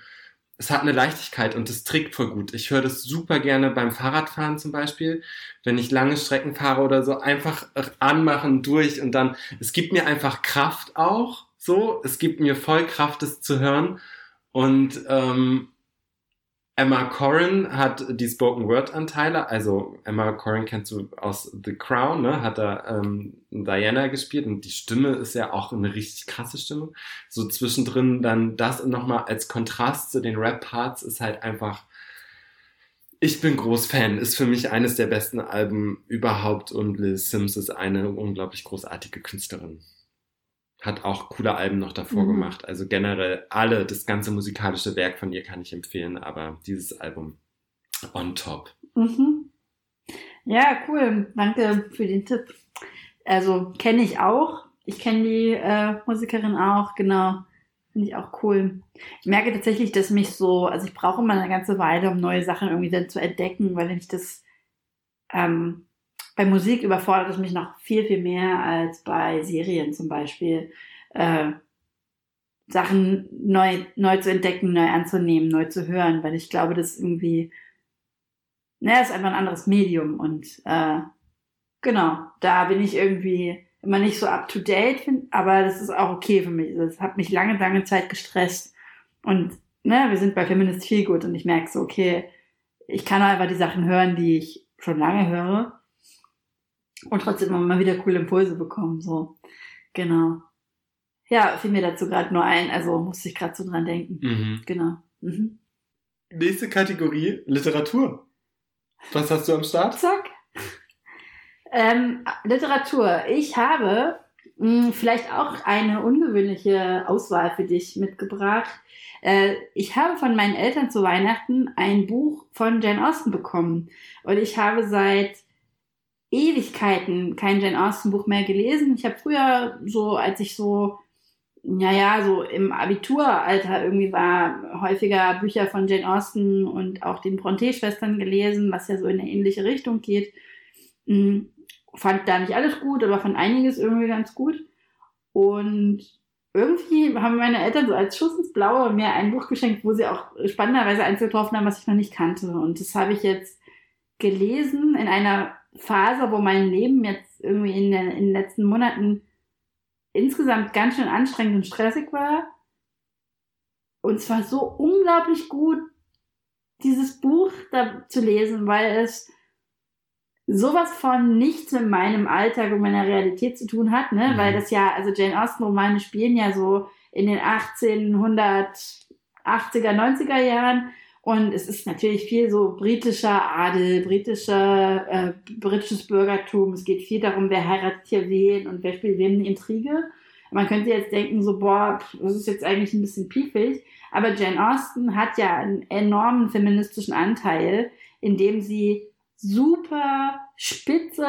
es hat eine Leichtigkeit und es trägt voll gut. Ich höre das super gerne beim Fahrradfahren zum Beispiel, wenn ich lange Strecken fahre oder so, einfach anmachen durch und dann, es gibt mir einfach Kraft auch, so, es gibt mir voll Kraft, es zu hören und ähm, Emma Corrin hat die Spoken Word Anteile, also Emma Corrin kennst du aus The Crown, ne? Hat da ähm, Diana gespielt und die Stimme ist ja auch eine richtig krasse Stimme. So zwischendrin dann das nochmal als Kontrast zu den Rap-Parts ist halt einfach. Ich bin groß Fan, ist für mich eines der besten Alben überhaupt und Liz Sims ist eine unglaublich großartige Künstlerin hat auch coole Alben noch davor mhm. gemacht. Also generell alle, das ganze musikalische Werk von ihr kann ich empfehlen, aber dieses Album on top. Mhm. Ja, cool. Danke für den Tipp. Also kenne ich auch. Ich kenne die äh, Musikerin auch, genau. Finde ich auch cool. Ich merke tatsächlich, dass mich so, also ich brauche immer eine ganze Weile, um neue Sachen irgendwie dann zu entdecken, weil wenn ich das ähm, bei Musik überfordert es mich noch viel, viel mehr als bei Serien zum Beispiel. Äh, Sachen neu, neu zu entdecken, neu anzunehmen, neu zu hören, weil ich glaube, das irgendwie, naja, ist einfach ein anderes Medium und äh, genau, da bin ich irgendwie immer nicht so up to date, aber das ist auch okay für mich. Das hat mich lange, lange Zeit gestresst und ne, wir sind bei Feminist viel gut und ich merke so, okay, ich kann einfach die Sachen hören, die ich schon lange höre und trotzdem immer mal wieder coole Impulse bekommen. So, genau. Ja, fiel mir dazu gerade nur ein, also musste ich gerade so dran denken. Mhm. Genau. Mhm. Nächste Kategorie, Literatur. Was hast du am Start? Zack. Ähm, Literatur. Ich habe mh, hm, vielleicht auch eine ungewöhnliche Auswahl für dich mitgebracht. Äh, ich habe von meinen Eltern zu Weihnachten ein Buch von Jane Austen bekommen. Und ich habe seit Ewigkeiten kein Jane Austen Buch mehr gelesen. Ich habe früher so, als ich so, naja, so im Abituralter irgendwie war, häufiger Bücher von Jane Austen und auch den Bronte-Schwestern gelesen, was ja so in eine ähnliche Richtung geht. Hm, fand da nicht alles gut, aber fand einiges irgendwie ganz gut. Und irgendwie haben meine Eltern so als Schuss ins Blaue mir ein Buch geschenkt, wo sie auch spannenderweise eins getroffen haben, was ich noch nicht kannte. Und das habe ich jetzt gelesen in einer Phase, wo mein Leben jetzt irgendwie in, den, in den letzten Monaten insgesamt ganz schön anstrengend und stressig war. Und zwar so unglaublich gut, dieses Buch da zu lesen, weil es sowas von nichts mit meinem Alltag und meiner Realität zu tun hat, ne? Mhm. Weil das ja, also Jane Austen Romane spielen ja so in den 1880er, 90er Jahren und es ist natürlich viel so britischer Adel, britischer, äh, britisches Bürgertum. Es geht viel darum, wer heiratet hier wen und wer spielt wem eine Intrige. Man könnte jetzt denken, so, boah, das ist jetzt eigentlich ein bisschen piefig. Aber Jane Austen hat ja einen enormen feministischen Anteil, indem sie super spitze,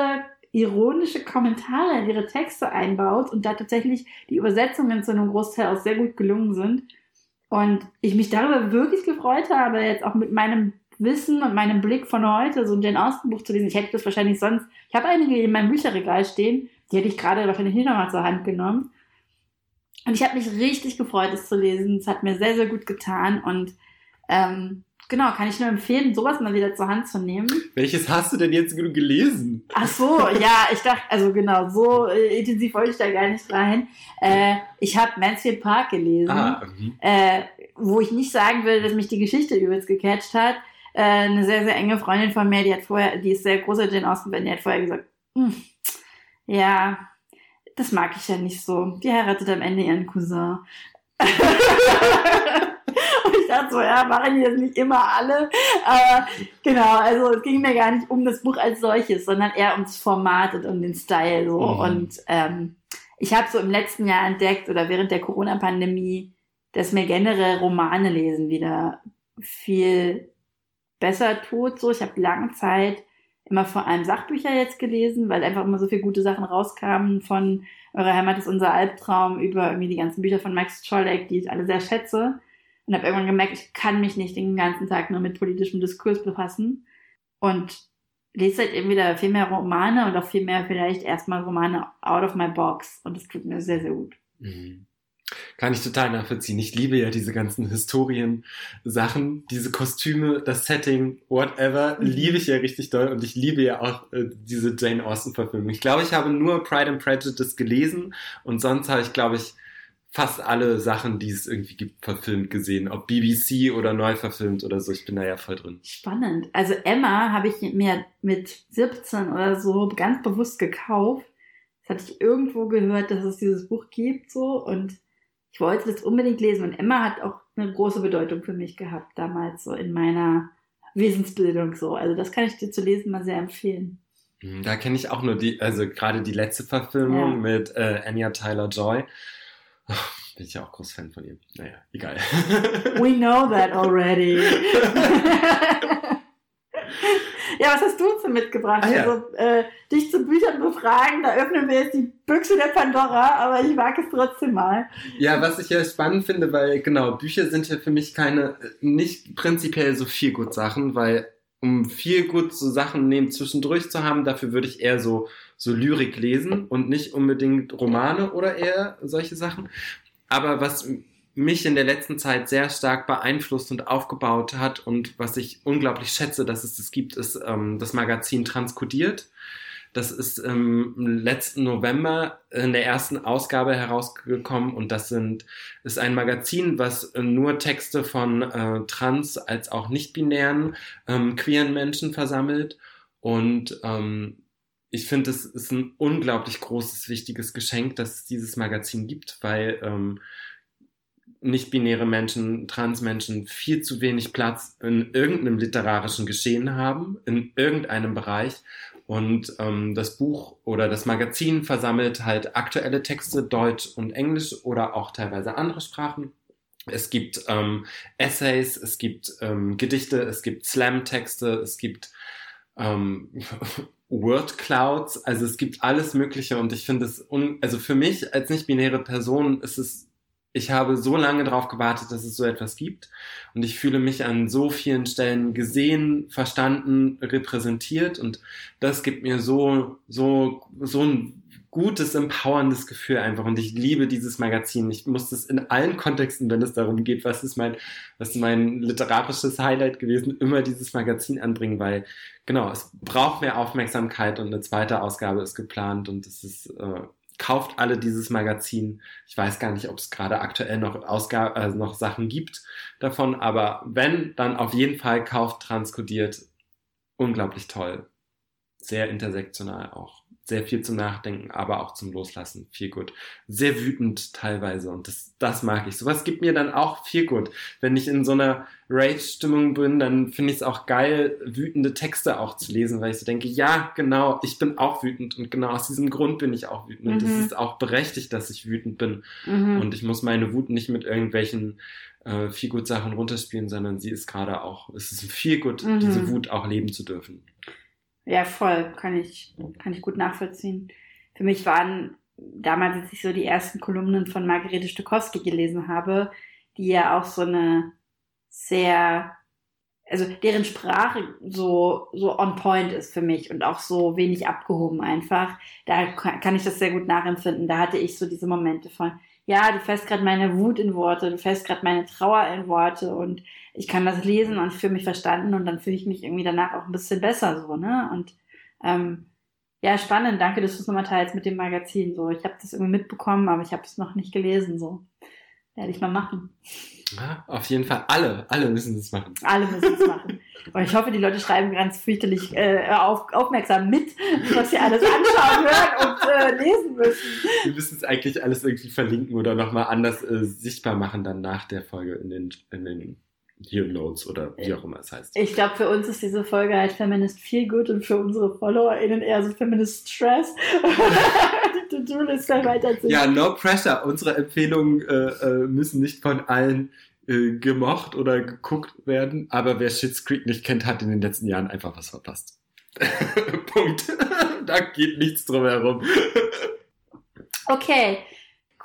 ironische Kommentare in ihre Texte einbaut und da tatsächlich die Übersetzungen zu einem Großteil auch sehr gut gelungen sind. Und ich mich darüber wirklich gefreut habe, jetzt auch mit meinem Wissen und meinem Blick von heute so ein Jane Austen Buch zu lesen. Ich hätte das wahrscheinlich sonst, ich habe einige in meinem Bücherregal stehen, die hätte ich gerade wahrscheinlich nicht nochmal zur Hand genommen. Und ich habe mich richtig gefreut, es zu lesen. Es hat mir sehr, sehr gut getan. Und ähm, genau, kann ich nur empfehlen, sowas mal wieder zur Hand zu nehmen. Welches hast du denn jetzt gelesen? Ach so, ja, ich dachte, also genau, so äh, intensiv wollte ich da gar nicht rein. Äh, ich habe Mansfield Park gelesen, Ah, mhm. äh, wo ich nicht sagen will, dass mich die Geschichte übelst gecatcht hat. Äh, eine sehr, sehr enge Freundin von mir, die hat vorher, die ist sehr großer Jane Austen-Fan, die hat vorher gesagt, hm, ja, das mag ich ja nicht so. Die heiratet am Ende ihren Cousin. Dachte so, ja, machen die das nicht immer alle? Aber genau, also es ging mir gar nicht um das Buch als solches, sondern eher ums Format und um den Style so. Mhm. Und ähm, ich habe so im letzten Jahr entdeckt oder während der Corona-Pandemie, dass mir generell Romane lesen wieder viel besser tut. So, ich habe lange Zeit immer vor allem Sachbücher jetzt gelesen, weil einfach immer so viele gute Sachen rauskamen von Eure Heimat ist unser Albtraum über irgendwie die ganzen Bücher von Max Czolek, die ich alle sehr schätze. Und habe irgendwann gemerkt, ich kann mich nicht den ganzen Tag nur mit politischem Diskurs befassen. Und lese halt eben wieder viel mehr Romane und auch viel mehr vielleicht erstmal Romane out of my box. Und das tut mir sehr, sehr gut. Mhm. Kann ich total nachvollziehen. Ich liebe ja diese ganzen Historien-Sachen, diese Kostüme, das Setting, whatever, Mhm. liebe ich ja richtig doll und ich liebe ja auch äh, diese Jane Austen-Verfilmung. Ich glaube, ich habe nur Pride and Prejudice gelesen und sonst habe ich, glaube ich, fast alle Sachen, die es irgendwie gibt, verfilmt gesehen. Ob BBC oder neu verfilmt oder so. Ich bin da ja voll drin. Spannend. Also Emma habe ich mir mit 17 oder so ganz bewusst gekauft. Das hatte ich irgendwo gehört, dass es dieses Buch gibt so und ich wollte das unbedingt lesen und Emma hat auch eine große Bedeutung für mich gehabt damals so in meiner Wesensbildung so. Also das kann ich dir zu lesen mal sehr empfehlen. Hm, Da kenne ich auch nur die, also gerade die letzte Verfilmung Ja. mit äh, Anya Tyler-Joy. Bin ich ja auch groß Fan von ihr. Naja, egal. We know that already. ja, was hast du uns denn mitgebracht? Ah, ja. Also, äh, dich zu Büchern befragen, da öffnen wir jetzt die Büchse der Pandora, aber ich mag es trotzdem mal. Ja, was ich ja spannend finde, weil genau, Bücher sind ja für mich keine, nicht prinzipiell so viel gut Sachen, weil um viel gut so Sachen neben zwischendurch zu haben, dafür würde ich eher so, so Lyrik lesen und nicht unbedingt Romane oder eher solche Sachen. Aber was mich in der letzten Zeit sehr stark beeinflusst und aufgebaut hat und was ich unglaublich schätze, dass es das gibt, ist ähm, das Magazin Transkodiert. Das ist im letzten November in der ersten Ausgabe herausgekommen und das sind, ist ein Magazin, was nur Texte von äh, trans- als auch nicht-binären ähm, queeren Menschen versammelt und ähm, ich finde, es ist ein unglaublich großes, wichtiges Geschenk, dass es dieses Magazin gibt, weil ähm, nicht-binäre Menschen, Transmenschen viel zu wenig Platz in irgendeinem literarischen Geschehen haben, in irgendeinem Bereich. Und ähm, das Buch oder das Magazin versammelt halt aktuelle Texte, Deutsch und Englisch oder auch teilweise andere Sprachen. Es gibt ähm, Essays, es gibt ähm, Gedichte, es gibt Slam-Texte, es gibt ähm, Word Clouds, also es gibt alles Mögliche und ich finde es, un also für mich als nicht-binäre Person ist es ich habe so lange darauf gewartet, dass es so etwas gibt. Und ich fühle mich an so vielen Stellen gesehen, verstanden, repräsentiert. Und das gibt mir so, so, so ein gutes, empowerndes Gefühl einfach. Und ich liebe dieses Magazin. Ich muss das in allen Kontexten, wenn es darum geht, was ist mein, was ist mein literarisches Highlight gewesen, immer dieses Magazin anbringen, weil genau, es braucht mehr Aufmerksamkeit und eine zweite Ausgabe ist geplant und es ist, äh, kauft alle dieses Magazin. Ich weiß gar nicht, ob es gerade aktuell noch Ausgabe, also noch Sachen gibt davon, aber wenn, dann auf jeden Fall kauft transkodiert. Unglaublich toll. Sehr intersektional auch. Sehr viel zum Nachdenken, aber auch zum Loslassen. Viel gut. Sehr wütend teilweise und das, das mag ich. Sowas gibt mir dann auch viel gut. Wenn ich in so einer Rage-Stimmung bin, dann finde ich es auch geil, wütende Texte auch zu lesen, weil ich so denke, ja, genau, ich bin auch wütend und genau aus diesem Grund bin ich auch wütend. Und es Mhm. ist auch berechtigt, dass ich wütend bin. Mhm. Und ich muss meine Wut nicht mit irgendwelchen äh, viel gut Sachen runterspielen, sondern sie ist gerade auch, es ist viel gut, Mhm. diese Wut auch leben zu dürfen. Ja, voll. Kann ich, kann ich gut nachvollziehen. Für mich waren damals, als ich so die ersten Kolumnen von Margarete Stokowski gelesen habe, die ja auch so eine sehr, also deren Sprache so, so on point ist für mich und auch so wenig abgehoben einfach. Da kann ich das sehr gut nachempfinden. Da hatte ich so diese Momente von, ja, du fährst gerade meine Wut in Worte, du fährst gerade meine Trauer in Worte und ich kann das lesen und fühle mich verstanden und dann fühle ich mich irgendwie danach auch ein bisschen besser so, ne? Und ähm, ja, spannend, danke, dass du es nochmal teilst mit dem Magazin. So, ich habe das irgendwie mitbekommen, aber ich habe es noch nicht gelesen. So, werde ich mal machen. Ja, auf jeden Fall. Alle, alle müssen es machen. Alle müssen es machen. Und ich hoffe, die Leute schreiben ganz fürchterlich äh, auf, aufmerksam mit, was sie alles anschauen, hören und äh, lesen müssen. Wir müssen es eigentlich alles irgendwie verlinken oder nochmal anders äh, sichtbar machen dann nach der Folge in den, in den Here Notes oder wie auch immer es heißt. Ich glaube, für uns ist diese Folge halt Feminist Feel Good und für unsere FollowerInnen eher so Feminist Stress. To-Do-Liste weiterziehen. Ja, no pressure. Unsere Empfehlungen äh, äh, müssen nicht von allen äh, gemocht oder geguckt werden, aber wer Shit's Creek nicht kennt, hat in den letzten Jahren einfach was verpasst. Punkt. da geht nichts drum herum. okay.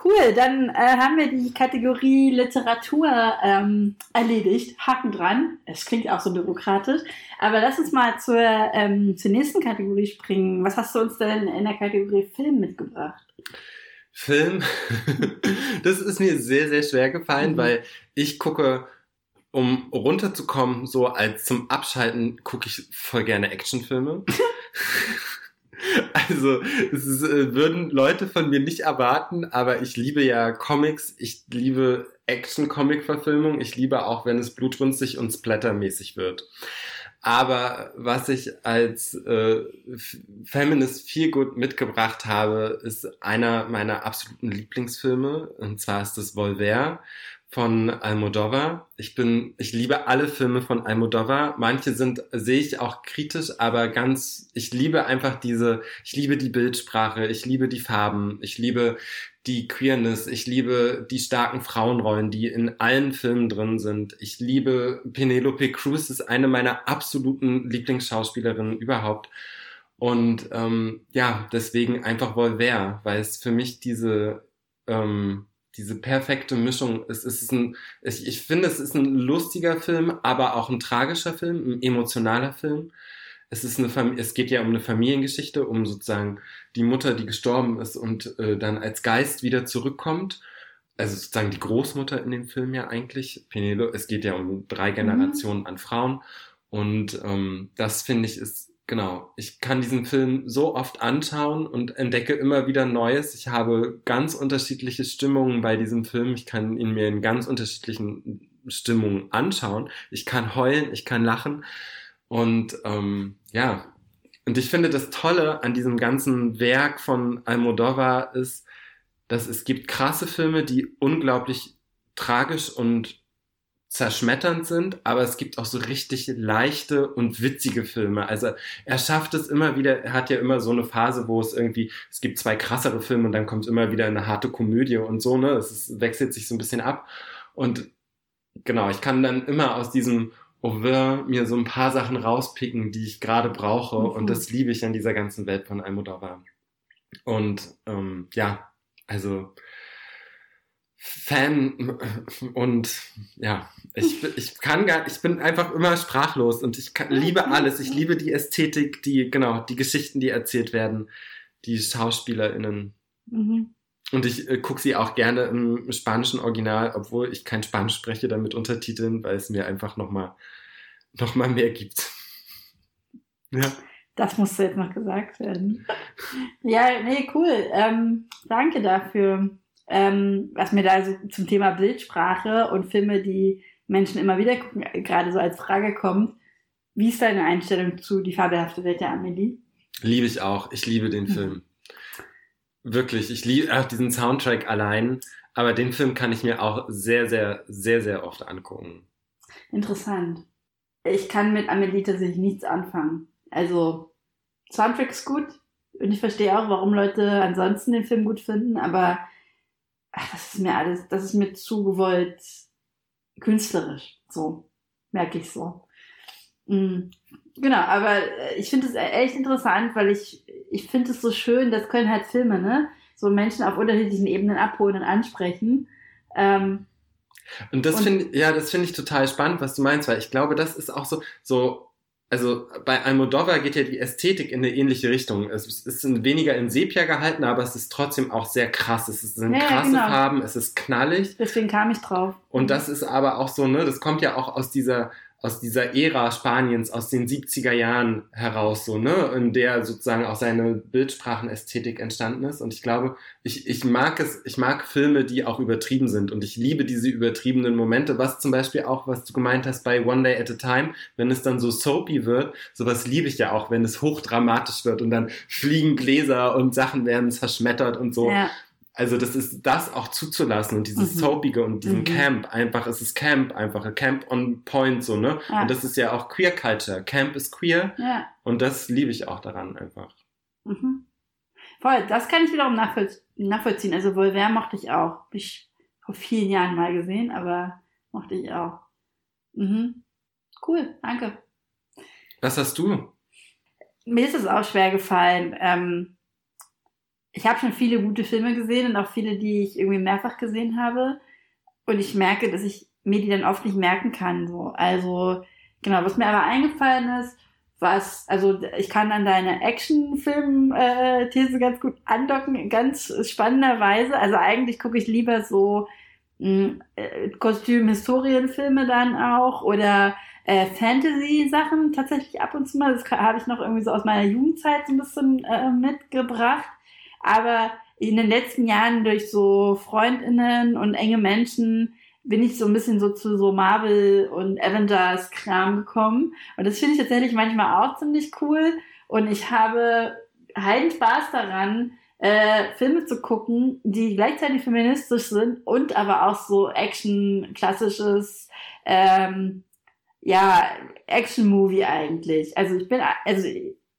Cool, dann äh, haben wir die Kategorie Literatur ähm, erledigt. Haken dran. Es klingt auch so bürokratisch. Aber lass uns mal zur, ähm, zur nächsten Kategorie springen. Was hast du uns denn in der Kategorie Film mitgebracht? Film, das ist mir sehr, sehr schwer gefallen, mhm. weil ich gucke, um runterzukommen, so als zum Abschalten, gucke ich voll gerne Actionfilme. Also, es ist, äh, würden Leute von mir nicht erwarten, aber ich liebe ja Comics, ich liebe Action-Comic-Verfilmung, ich liebe auch, wenn es blutrünstig und splattermäßig wird. Aber was ich als äh, Feminist viel gut mitgebracht habe, ist einer meiner absoluten Lieblingsfilme, und zwar ist es Volver von Almodovar. Ich bin, ich liebe alle Filme von Almodovar. Manche sind, sehe ich auch kritisch, aber ganz, ich liebe einfach diese, ich liebe die Bildsprache, ich liebe die Farben, ich liebe die Queerness, ich liebe die starken Frauenrollen, die in allen Filmen drin sind. Ich liebe Penelope Cruz, ist eine meiner absoluten Lieblingsschauspielerinnen überhaupt. Und ähm, ja, deswegen einfach Volver, weil es für mich diese ähm, diese perfekte Mischung. Es ist ein, ich, ich finde, es ist ein lustiger Film, aber auch ein tragischer Film, ein emotionaler Film. Es ist eine Fam es geht ja um eine Familiengeschichte, um sozusagen die Mutter, die gestorben ist und äh, dann als Geist wieder zurückkommt. Also sozusagen die Großmutter in dem Film ja eigentlich. Penelope, es geht ja um drei mhm. Generationen mhm. an Frauen. Und ähm, das finde ich ist genau, ich kann diesen Film so oft anschauen und entdecke immer wieder Neues. Ich habe ganz unterschiedliche Stimmungen bei diesem Film. Ich kann ihn mir in ganz unterschiedlichen Stimmungen anschauen. Ich kann heulen, ich kann lachen. Und ähm, ja, und ich finde das Tolle an diesem ganzen Werk von Almodovar ist, dass es gibt krasse Filme, die unglaublich tragisch und zerschmetternd sind, aber es gibt auch so richtig leichte und witzige Filme. Also er schafft es immer wieder, er hat ja immer so eine Phase, wo es irgendwie, es gibt zwei krassere Filme und dann kommt immer wieder eine harte Komödie und so, ne? Es ist, wechselt sich so ein bisschen ab. Und genau, ich kann dann immer aus diesem Auvin mir so ein paar Sachen rauspicken, die ich gerade brauche. Mhm. Und das liebe ich an dieser ganzen Welt von Almodovar. Und ähm, ja, also Fan und ja, ich, ich kann gar, ich bin einfach immer sprachlos und ich kann, liebe alles. Ich liebe die Ästhetik, die, genau, die Geschichten, die erzählt werden, die SchauspielerInnen. Mhm. Und ich äh, gucke sie auch gerne im spanischen Original, obwohl ich kein Spanisch spreche, damit untertiteln, weil es mir einfach nochmal noch mal mehr gibt. ja. Das musste jetzt noch gesagt werden. ja, nee, cool. Ähm, danke dafür ähm, was mir da so zum Thema Bildsprache und Filme, die Menschen immer wieder gucken, gerade so als Frage kommt. Wie ist deine Einstellung zu Die fabelhafte Welt der Amelie? Liebe ich auch. Ich liebe den hm. Film. Wirklich. Ich liebe auch diesen Soundtrack allein. Aber den Film kann ich mir auch sehr, sehr, sehr, sehr oft angucken. Interessant. Ich kann mit Amelie tatsächlich nichts anfangen. Also, Soundtrack ist gut. Und ich verstehe auch, warum Leute ansonsten den Film gut finden. Aber ach, das ist mir alles, das ist mir zu gewollt künstlerisch. So, merke ich so. Mhm. Genau, aber äh, ich finde es echt interessant, weil ich, ich finde es so schön, das können halt Filme, ne? So Menschen auf unterschiedlichen Ebenen abholen und ansprechen. Ähm, und das finde ja, das finde ich total spannend, was du meinst, weil ich glaube, das ist auch so, so also bei Almodovar geht ja die Ästhetik in eine ähnliche Richtung. Es ist weniger in Sepia gehalten, aber es ist trotzdem auch sehr krass. Es sind ja, krasse genau. Farben, es ist knallig. Deswegen kam ich drauf. Und das ist aber auch so, ne, das kommt ja auch aus dieser aus dieser Ära Spaniens, aus den 70er Jahren heraus, so, ne, in der sozusagen auch seine Bildsprachenästhetik entstanden ist. Und ich glaube, ich, ich mag es, ich mag Filme, die auch übertrieben sind. Und ich liebe diese übertriebenen Momente, was zum Beispiel auch, was du gemeint hast bei One Day at a Time, wenn es dann so soapy wird, sowas liebe ich ja auch, wenn es hochdramatisch wird und dann fliegen Gläser und Sachen werden zerschmettert und so. Ja also das ist das auch zuzulassen und dieses mhm. Soapige und diesen mhm. Camp, einfach, es ist Camp, einfach ein Camp on Point, so, ne? Ja. Und das ist ja auch Queer Culture. Camp ist queer ja. und das liebe ich auch daran einfach. Mhm. Voll, das kann ich wiederum nachvollziehen. Also Volver mochte ich auch. Hab ich vor vielen Jahren mal gesehen, aber mochte ich auch. Mhm. Cool, danke. Was hast du? Mir ist es auch schwer gefallen. Ähm, ich habe schon viele gute Filme gesehen und auch viele, die ich irgendwie mehrfach gesehen habe. Und ich merke, dass ich mir die dann oft nicht merken kann. So. Also, genau, was mir aber eingefallen ist, was, also ich kann an deine Actionfilm-These ganz gut andocken, ganz spannenderweise. Also eigentlich gucke ich lieber so hm, äh, Kostüm-Historienfilme dann auch oder äh, Fantasy-Sachen tatsächlich ab und zu mal. Das habe ich noch irgendwie so aus meiner Jugendzeit so ein bisschen äh, mitgebracht. Aber in den letzten Jahren durch so Freundinnen und enge Menschen bin ich so ein bisschen so zu so Marvel und Avengers Kram gekommen. Und das finde ich tatsächlich manchmal auch ziemlich cool. Und ich habe heiden Spaß daran, äh, Filme zu gucken, die gleichzeitig feministisch sind und aber auch so Action, klassisches, ähm, ja, Action-Movie eigentlich. Also ich bin, also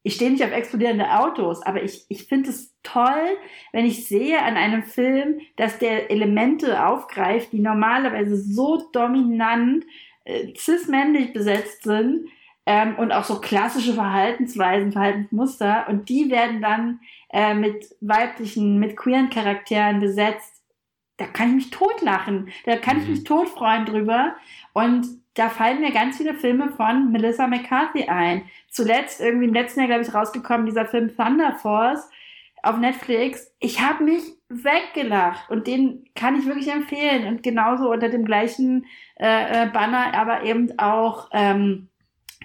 ich stehe nicht auf explodierende Autos, aber ich, ich finde es toll, wenn ich sehe an einem Film, dass der Elemente aufgreift, die normalerweise so dominant äh, cis-männlich besetzt sind ähm, und auch so klassische Verhaltensweisen, Verhaltensmuster und die werden dann äh, mit weiblichen, mit queeren Charakteren besetzt. Da kann ich mich totlachen, da kann ich mhm. mich totfreuen drüber und da fallen mir ganz viele Filme von Melissa McCarthy ein. Zuletzt, irgendwie im letzten Jahr, glaube ich, rausgekommen, dieser Film Thunder Force auf Netflix. Ich habe mich weggelacht und den kann ich wirklich empfehlen. Und genauso unter dem gleichen äh, äh Banner, aber eben auch ähm,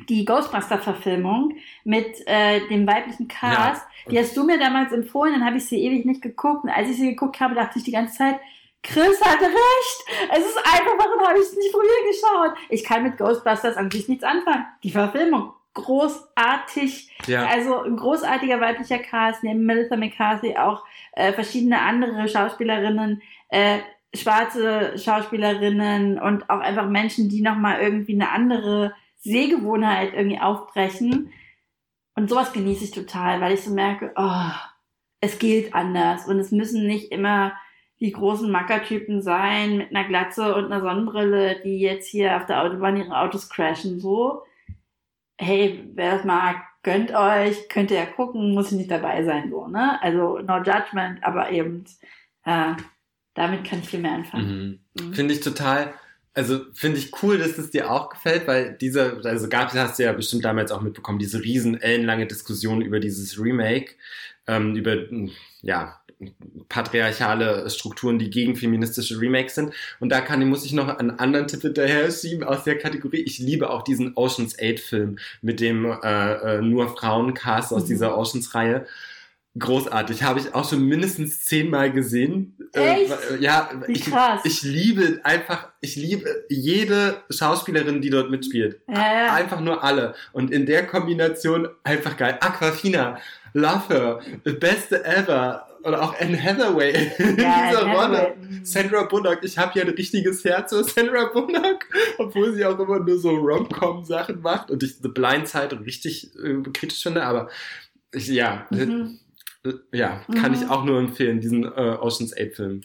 die Ghostbuster-Verfilmung mit äh, dem weiblichen Cast. Ja. Die hast du mir damals empfohlen, dann habe ich sie ewig nicht geguckt. Und als ich sie geguckt habe, dachte ich die ganze Zeit, Chris hatte recht. Es ist einfach, warum habe ich es nicht früher geschaut? Ich kann mit Ghostbusters an sich nichts anfangen. Die Verfilmung, großartig. Ja. Also ein großartiger weiblicher Cast, neben Melissa McCarthy auch äh, verschiedene andere Schauspielerinnen, äh, schwarze Schauspielerinnen und auch einfach Menschen, die nochmal irgendwie eine andere Sehgewohnheit irgendwie aufbrechen. Und sowas genieße ich total, weil ich so merke, oh, es gilt anders und es müssen nicht immer die großen Mackertypen sein mit einer Glatze und einer Sonnenbrille, die jetzt hier auf der Autobahn ihre Autos crashen, so. Hey, wer das mag, gönnt euch, könnt ihr ja gucken, muss nicht dabei sein, so, ne? Also, no judgment, aber eben, äh, damit kann ich viel mehr anfangen. Mhm. Mhm. Finde ich total, also finde ich cool, dass es dir auch gefällt, weil diese, also gab hast du ja bestimmt damals auch mitbekommen, diese riesen ellenlange Diskussion über dieses Remake, ähm, über, ja, patriarchale Strukturen, die gegen feministische Remakes sind. Und da kann, muss ich noch einen anderen Tipp hinterher schieben aus der Kategorie. Ich liebe auch diesen Oceans 8 Film mit dem äh, äh, nur Frauencast aus mhm. dieser Oceans-Reihe. Großartig, habe ich auch schon mindestens zehnmal gesehen. Äh, Echt? Äh, ja, ich, ich liebe einfach, ich liebe jede Schauspielerin, die dort mitspielt. Ja. Einfach nur alle. Und in der Kombination einfach geil. Aquafina, Love Her, beste ever oder auch Anne Hathaway in ja, dieser Rolle. Sandra Bullock, ich habe hier ein richtiges Herz für Sandra Bullock, obwohl sie auch immer nur so Rom-Com-Sachen macht und ich The Blind Side richtig äh, kritisch finde, aber ich, ja, mhm. Äh, ja, kann mhm. ich auch nur empfehlen, diesen äh, Ocean's 8 Film.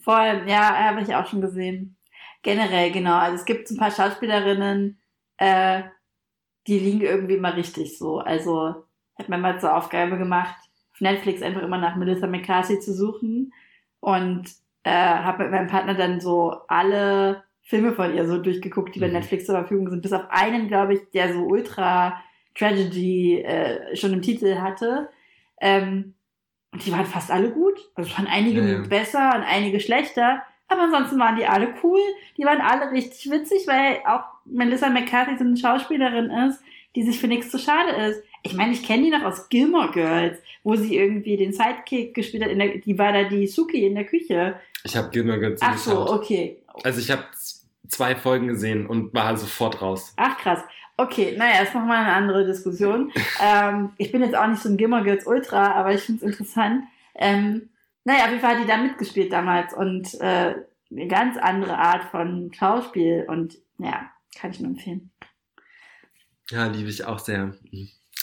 Voll, ja, habe ich auch schon gesehen. Generell, genau. Also es gibt ein paar Schauspielerinnen, äh, die liegen irgendwie immer richtig so. Also, ich habe mir mal zur Aufgabe gemacht, Netflix einfach immer nach Melissa McCarthy zu suchen und äh, habe mit meinem Partner dann so alle Filme von ihr so durchgeguckt, die bei mhm. Netflix zur Verfügung sind, bis auf einen, glaube ich, der so ultra Tragedy äh, schon im Titel hatte. Ähm, und die waren fast alle gut. Also es waren einige Ja, ja. besser und einige schlechter. Aber ansonsten waren die alle cool. Die waren alle richtig witzig, weil auch Melissa McCarthy so eine Schauspielerin ist, die sich für nichts zu schade ist. Ich meine, ich kenne die noch aus Gilmore Girls, wo sie irgendwie den Sidekick gespielt hat. Der, die war da die Suki in der Küche. Ich habe Gilmore Girls Ach so, geschaut. okay. Also ich habe zwei Folgen gesehen und war sofort raus. Ach krass. Okay, naja, ist nochmal eine andere Diskussion. ähm, ich bin jetzt auch nicht so ein Gilmore Girls Ultra, aber ich finde es interessant. Ähm, naja, auf jeden Fall hat die da mitgespielt damals und äh, eine ganz andere Art von Schauspiel und ja, kann ich nur empfehlen. Ja, liebe ich auch sehr.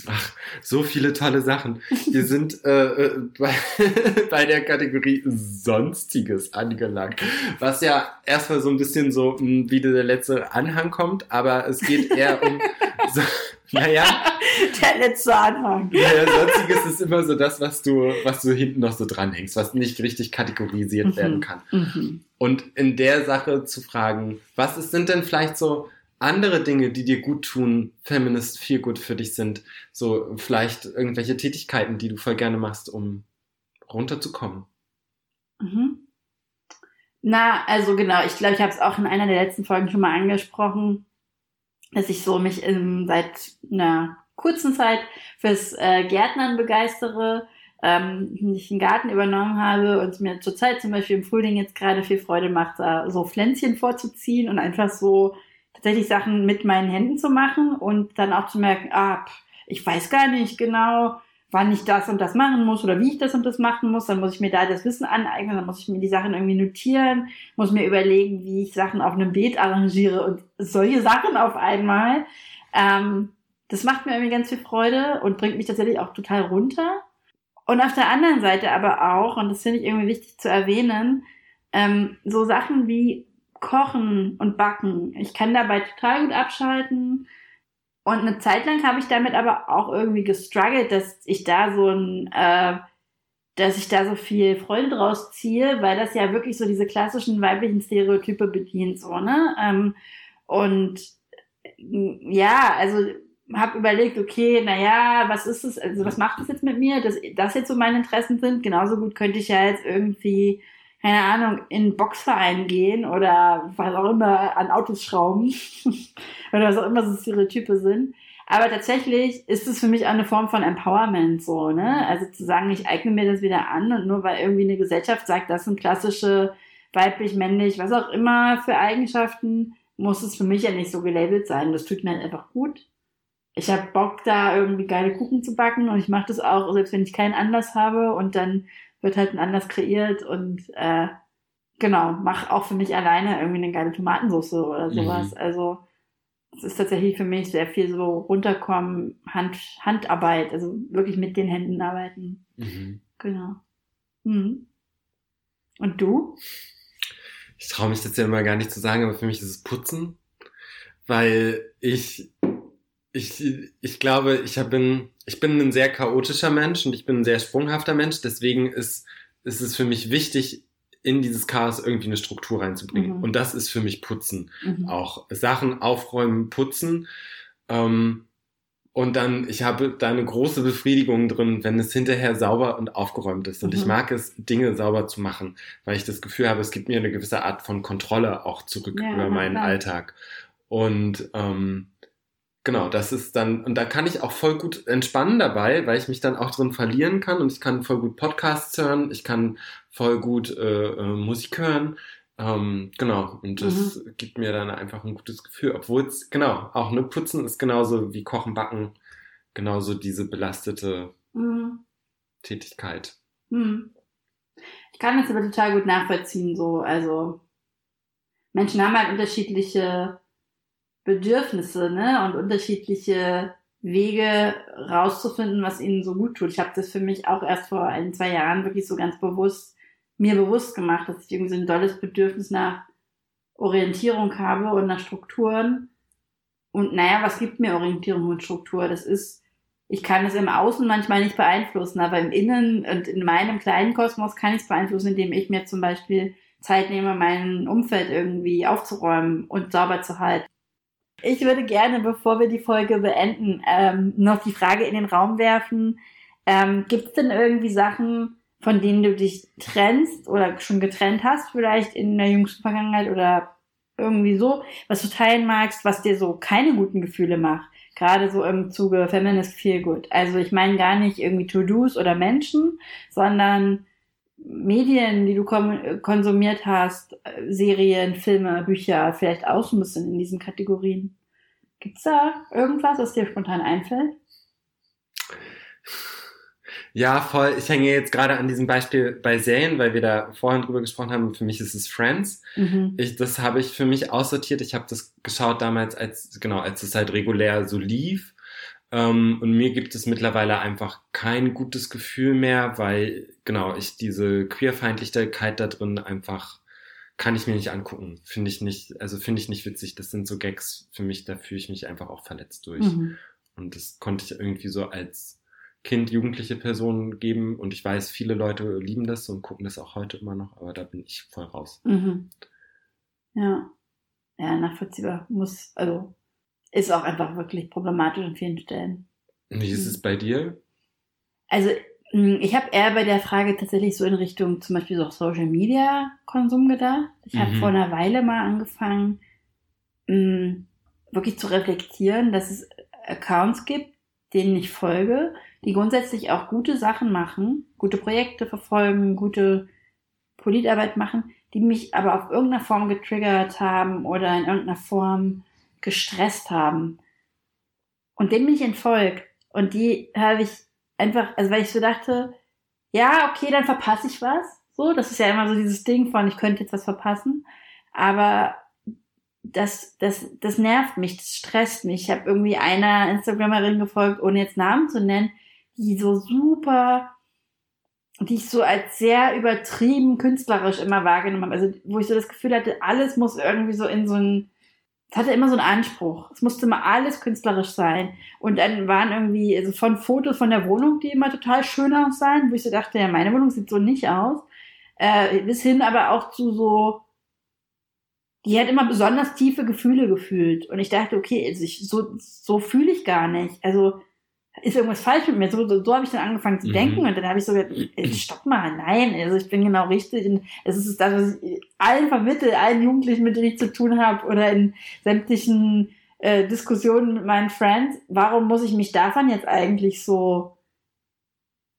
Ach, so viele tolle Sachen. Wir sind äh, äh, bei, bei der Kategorie Sonstiges angelangt. Was ja erstmal so ein bisschen so mh, wie der letzte Anhang kommt, aber es geht eher um. So, naja, Der letzte Anfang. naja, Sonstiges ist immer so das, was du, was du hinten noch so dranhängst, was nicht richtig kategorisiert Mhm. werden kann. Mhm. Und in der Sache zu fragen, was ist, sind denn vielleicht so andere Dinge, die dir gut tun, Feminist viel gut für dich sind? So vielleicht irgendwelche Tätigkeiten, die du voll gerne machst, um runterzukommen. Mhm. Na, also genau, ich glaube, ich habe es auch in einer der letzten Folgen schon mal angesprochen, dass ich so mich ähm, seit einer kurzen Zeit fürs äh, Gärtnern begeistere, ähm, ich einen Garten übernommen habe und mir zurzeit zum Beispiel im Frühling jetzt gerade viel Freude macht, da so Pflänzchen vorzuziehen und einfach so tatsächlich Sachen mit meinen Händen zu machen und dann auch zu merken, ah, ich weiß gar nicht genau, wann ich das und das machen muss oder wie ich das und das machen muss, dann muss ich mir da das Wissen aneignen, dann muss ich mir die Sachen irgendwie notieren, muss mir überlegen, wie ich Sachen auf einem Beet arrangiere und solche Sachen auf einmal. Ähm, das macht mir irgendwie ganz viel Freude und bringt mich tatsächlich auch total runter. Und auf der anderen Seite aber auch, und das finde ich irgendwie wichtig zu erwähnen, ähm, so Sachen wie Kochen und Backen. Ich kann dabei total gut abschalten. Und eine Zeit lang habe ich damit aber auch irgendwie gestruggelt, dass ich da so ein, äh, dass ich da so viel Freude draus ziehe, weil das ja wirklich so diese klassischen weiblichen Stereotype bedient, so, ne? Ähm, und äh, ja, also habe überlegt, okay, naja, was ist es, also was macht es jetzt mit mir, dass das jetzt so meine Interessen sind. Genauso gut könnte ich ja jetzt irgendwie, keine Ahnung, in Boxverein gehen oder was auch immer an Autos schrauben oder was auch immer so Stereotype sind. Aber tatsächlich ist es für mich auch eine Form von Empowerment so, ne? Also zu sagen, ich eigne mir das wieder an und nur weil irgendwie eine Gesellschaft sagt, das sind klassische weiblich, männlich, was auch immer für Eigenschaften, muss es für mich ja nicht so gelabelt sein. Das tut mir halt einfach gut. Ich habe Bock, da irgendwie geile Kuchen zu backen und ich mache das auch, selbst wenn ich keinen Anlass habe und dann wird halt ein Anlass kreiert und äh, genau, mach auch für mich alleine irgendwie eine geile Tomatensauce oder sowas. Mhm. Also es ist tatsächlich für mich sehr viel so runterkommen, Hand, Handarbeit, also wirklich mit den Händen arbeiten. Mhm. Genau. Mhm. Und du? Ich traue mich das ja immer gar nicht zu sagen, aber für mich ist es Putzen, weil ich ich, ich glaube, ich bin, ich bin ein sehr chaotischer Mensch und ich bin ein sehr sprunghafter Mensch. Deswegen ist, ist es für mich wichtig, in dieses Chaos irgendwie eine Struktur reinzubringen. Mhm. Und das ist für mich Putzen. Mhm. Auch Sachen aufräumen, putzen. Ähm, und dann, ich habe da eine große Befriedigung drin, wenn es hinterher sauber und aufgeräumt ist. Und ich Mhm. mag es, Dinge sauber zu machen, weil ich das Gefühl habe, es gibt mir eine gewisse Art von Kontrolle auch zurück Ja, über meinen klar. Alltag. Und ähm, genau, das ist dann, und da kann ich auch voll gut entspannen dabei, weil ich mich dann auch drin verlieren kann und ich kann voll gut Podcasts hören, ich kann voll gut äh, äh, Musik hören. Ähm, genau, und das gibt mir dann einfach ein gutes Gefühl. Obwohl es, genau, auch ne, Putzen ist genauso wie Kochen, Backen, genauso diese belastete Mhm. Tätigkeit. Hm. Ich kann das aber total gut nachvollziehen, so, also Menschen haben halt unterschiedliche Bedürfnisse, ne, und unterschiedliche Wege rauszufinden, was ihnen so gut tut. Ich habe das für mich auch erst vor ein, zwei Jahren wirklich so ganz bewusst, mir bewusst gemacht, dass ich irgendwie so ein dolles Bedürfnis nach Orientierung habe und nach Strukturen. Und naja, was gibt mir Orientierung und Struktur? Das ist ich kann es im Außen manchmal nicht beeinflussen, aber im Innen und in meinem kleinen Kosmos kann ich es beeinflussen, indem ich mir zum Beispiel Zeit nehme, mein Umfeld irgendwie aufzuräumen und sauber zu halten. Ich würde gerne, bevor wir die Folge beenden, ähm, noch die Frage in den Raum werfen. Ähm, Gibt es denn irgendwie Sachen, von denen du dich trennst oder schon getrennt hast, vielleicht in der jüngsten Vergangenheit oder irgendwie so, was du teilen magst, was dir so keine guten Gefühle macht? Gerade so im Zuge Feminist Feel Good. Also ich meine gar nicht irgendwie To-Dos oder Menschen, sondern Medien, die du konsumiert hast, äh, Serien, Filme, Bücher, vielleicht auch so ein bisschen in diesen Kategorien. Gibt's da irgendwas, was dir spontan einfällt? Ja, voll. Ich hänge jetzt gerade an diesem Beispiel bei Serien, weil wir da vorhin drüber gesprochen haben. Für mich ist es Friends. Mhm. Ich, das habe ich für mich aussortiert. Ich habe das geschaut damals, als genau, als es halt regulär so lief. Ähm, und mir gibt es mittlerweile einfach kein gutes Gefühl mehr, weil genau ich diese Queerfeindlichkeit da drin einfach kann ich mir nicht angucken. Finde ich nicht, also finde ich nicht witzig. Das sind so Gags für mich, da fühle ich mich einfach auch verletzt durch. Mhm. Und das konnte ich irgendwie so als Kind, jugendliche Person geben. Und ich weiß, viele Leute lieben das und gucken das auch heute immer noch, aber da bin ich voll raus. Mhm. Ja. Ja, nachvollziehbar. Muss, also ist auch einfach wirklich problematisch an vielen Stellen. Wie ist es bei dir? Also hm, ich habe eher bei der Frage tatsächlich so in Richtung zum Beispiel so Social Media Konsum gedacht. Ich mhm. habe vor einer Weile mal angefangen, hm, wirklich zu reflektieren, dass es Accounts gibt, denen ich folge, die grundsätzlich auch gute Sachen machen, gute Projekte verfolgen, gute Politarbeit machen, die mich aber auf irgendeiner Form getriggert haben oder in irgendeiner Form gestresst haben. Und dem bin ich entfolgt. Und die habe ich einfach, also weil ich so dachte, ja, okay, dann verpasse ich was. So, das ist ja immer so dieses Ding von, ich könnte jetzt was verpassen. Aber das, das, das nervt mich, das stresst mich. Ich habe irgendwie einer Instagramerin gefolgt, ohne jetzt Namen zu nennen, die so super, die ich so als sehr übertrieben künstlerisch immer wahrgenommen habe. Also wo ich so das Gefühl hatte, alles muss irgendwie so in so ein es hatte immer so einen Anspruch. Es musste immer alles künstlerisch sein. Und dann waren irgendwie, also von Fotos von der Wohnung, die immer total schön aussahen, wo ich so dachte, ja, meine Wohnung sieht so nicht aus. Äh, bis hin aber auch zu so, die hat immer besonders tiefe Gefühle gefühlt. Und ich dachte, okay, also ich, so, so fühle ich gar nicht. Also ist irgendwas falsch mit mir? So, so, so habe ich dann angefangen zu mhm. denken und dann habe ich so gesagt, stopp mal, nein, also ich bin genau richtig. Und es ist das, was ich allen vermittle, allen Jugendlichen, mit denen ich zu tun habe oder in sämtlichen äh, Diskussionen mit meinen Friends. Warum muss ich mich davon jetzt eigentlich so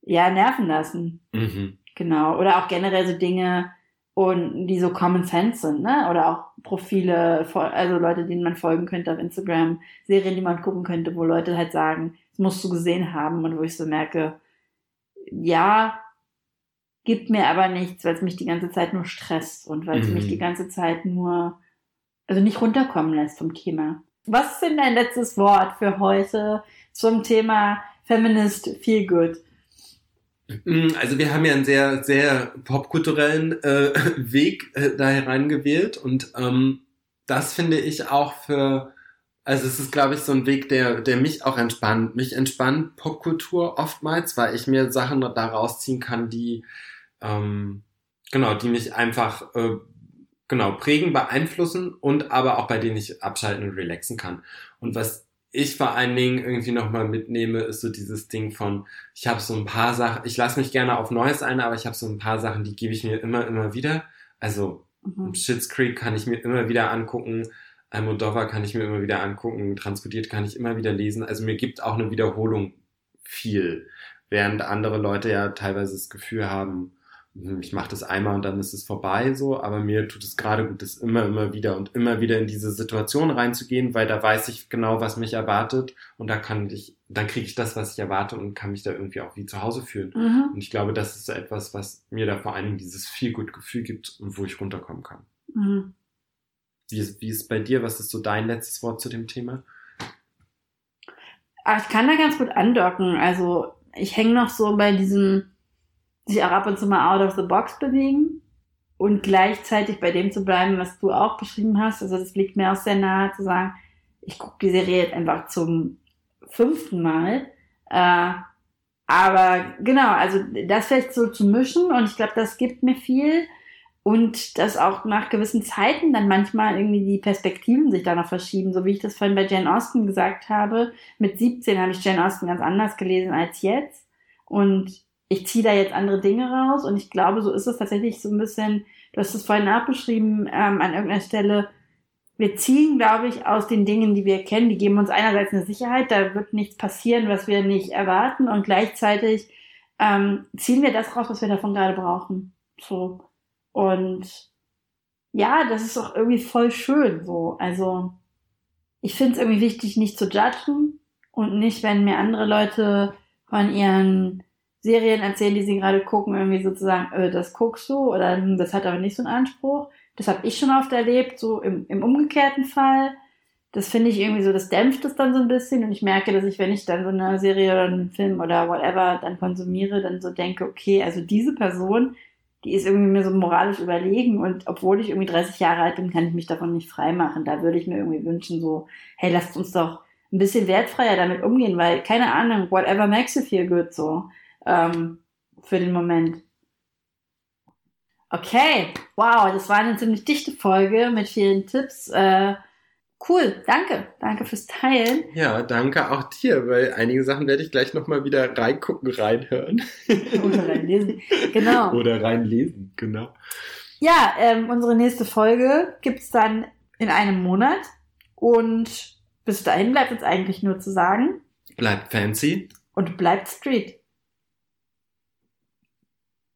ja nerven lassen? Mhm. Genau. Oder auch generell so Dinge und die so Common Sense sind, ne? Oder auch Profile, also Leute, denen man folgen könnte auf Instagram, Serien, die man gucken könnte, wo Leute halt sagen, musst du gesehen haben und wo ich so merke, ja, gibt mir aber nichts, weil es mich die ganze Zeit nur stresst und weil es mhm. mich die ganze Zeit nur, also nicht runterkommen lässt vom Thema. Was ist denn dein letztes Wort für heute zum Thema Feminist Feel Good? Mm, also wir haben ja einen sehr, sehr popkulturellen äh, Weg äh, da hereingewählt und ähm, das finde ich auch für also es ist, glaube ich, so ein Weg, der, der mich auch entspannt. Mich entspannt Popkultur oftmals, weil ich mir Sachen da rausziehen kann, die, ähm, genau, die mich einfach, äh, genau, prägen, beeinflussen und aber auch bei denen ich abschalten und relaxen kann. Und was ich vor allen Dingen irgendwie nochmal mitnehme, ist so dieses Ding von, ich habe so ein paar Sachen, ich lasse mich gerne auf Neues ein, aber ich habe so ein paar Sachen, die gebe ich mir immer, immer wieder. Also mhm. Shits Creek kann ich mir immer wieder angucken. Almodovar kann ich mir immer wieder angucken, transkodiert kann ich immer wieder lesen. Also mir gibt auch eine Wiederholung viel, während andere Leute ja teilweise das Gefühl haben, ich mache das einmal und dann ist es vorbei so, aber mir tut es gerade gut, das immer, immer wieder und immer wieder in diese Situation reinzugehen, weil da weiß ich genau, was mich erwartet und da kann ich, dann kriege ich das, was ich erwarte und kann mich da irgendwie auch wie zu Hause fühlen. Mhm. Und ich glaube, das ist so etwas, was mir da vor allem dieses viel gut Gefühl gibt und wo ich runterkommen kann. Mhm. Wie ist, wie ist bei dir? Was ist so dein letztes Wort zu dem Thema? Ach, ich kann da ganz gut andocken. Also ich hänge noch so bei diesem, sich auch ab und zu mal out of the box bewegen und gleichzeitig bei dem zu bleiben, was du auch beschrieben hast. Also das liegt mir auch sehr nahe zu sagen, ich gucke die Serie jetzt einfach zum fünften Mal. Äh, aber genau, also das vielleicht so zu mischen und ich glaube, das gibt mir viel. und dass auch nach gewissen Zeiten dann manchmal irgendwie die Perspektiven sich da noch verschieben, so wie ich das vorhin bei Jane Austen gesagt habe. Mit 17 habe ich Jane Austen ganz anders gelesen als jetzt und ich ziehe da jetzt andere Dinge raus und ich glaube, so ist es tatsächlich so ein bisschen, du hast es vorhin nachbeschrieben, ähm, an irgendeiner Stelle, wir ziehen, glaube ich, aus den Dingen, die wir kennen, die geben uns einerseits eine Sicherheit, da wird nichts passieren, was wir nicht erwarten und gleichzeitig ähm, ziehen wir das raus, was wir davon gerade brauchen. So. Und ja, das ist auch irgendwie voll schön so. Also ich finde es irgendwie wichtig, nicht zu judgen und nicht, wenn mir andere Leute von ihren Serien erzählen, die sie gerade gucken, irgendwie sozusagen, äh, das guckst du oder hm, das hat aber nicht so einen Anspruch. Das habe ich schon oft erlebt, so im, im umgekehrten Fall. Das finde ich irgendwie so, das dämpft es dann so ein bisschen und ich merke, dass ich, wenn ich dann so eine Serie oder einen Film oder whatever dann konsumiere, dann so denke, okay, also diese Person die ist irgendwie mir so moralisch überlegen und obwohl ich irgendwie 30 Jahre alt bin, kann ich mich davon nicht freimachen. Da würde ich mir irgendwie wünschen, so, hey, lasst uns doch ein bisschen wertfreier damit umgehen, weil, keine Ahnung, whatever makes you feel good, so, ähm, für den Moment. Okay, wow, das war eine ziemlich dichte Folge mit vielen Tipps. Äh, Cool, danke. Danke fürs Teilen. Ja, danke auch dir, weil einige Sachen werde ich gleich nochmal wieder reingucken, reinhören. Oder reinlesen, genau. Oder reinlesen, genau. Ja, ähm, unsere nächste Folge gibt's dann in einem Monat. Und bis dahin bleibt uns eigentlich nur zu sagen. Bleibt fancy. Und bleibt street.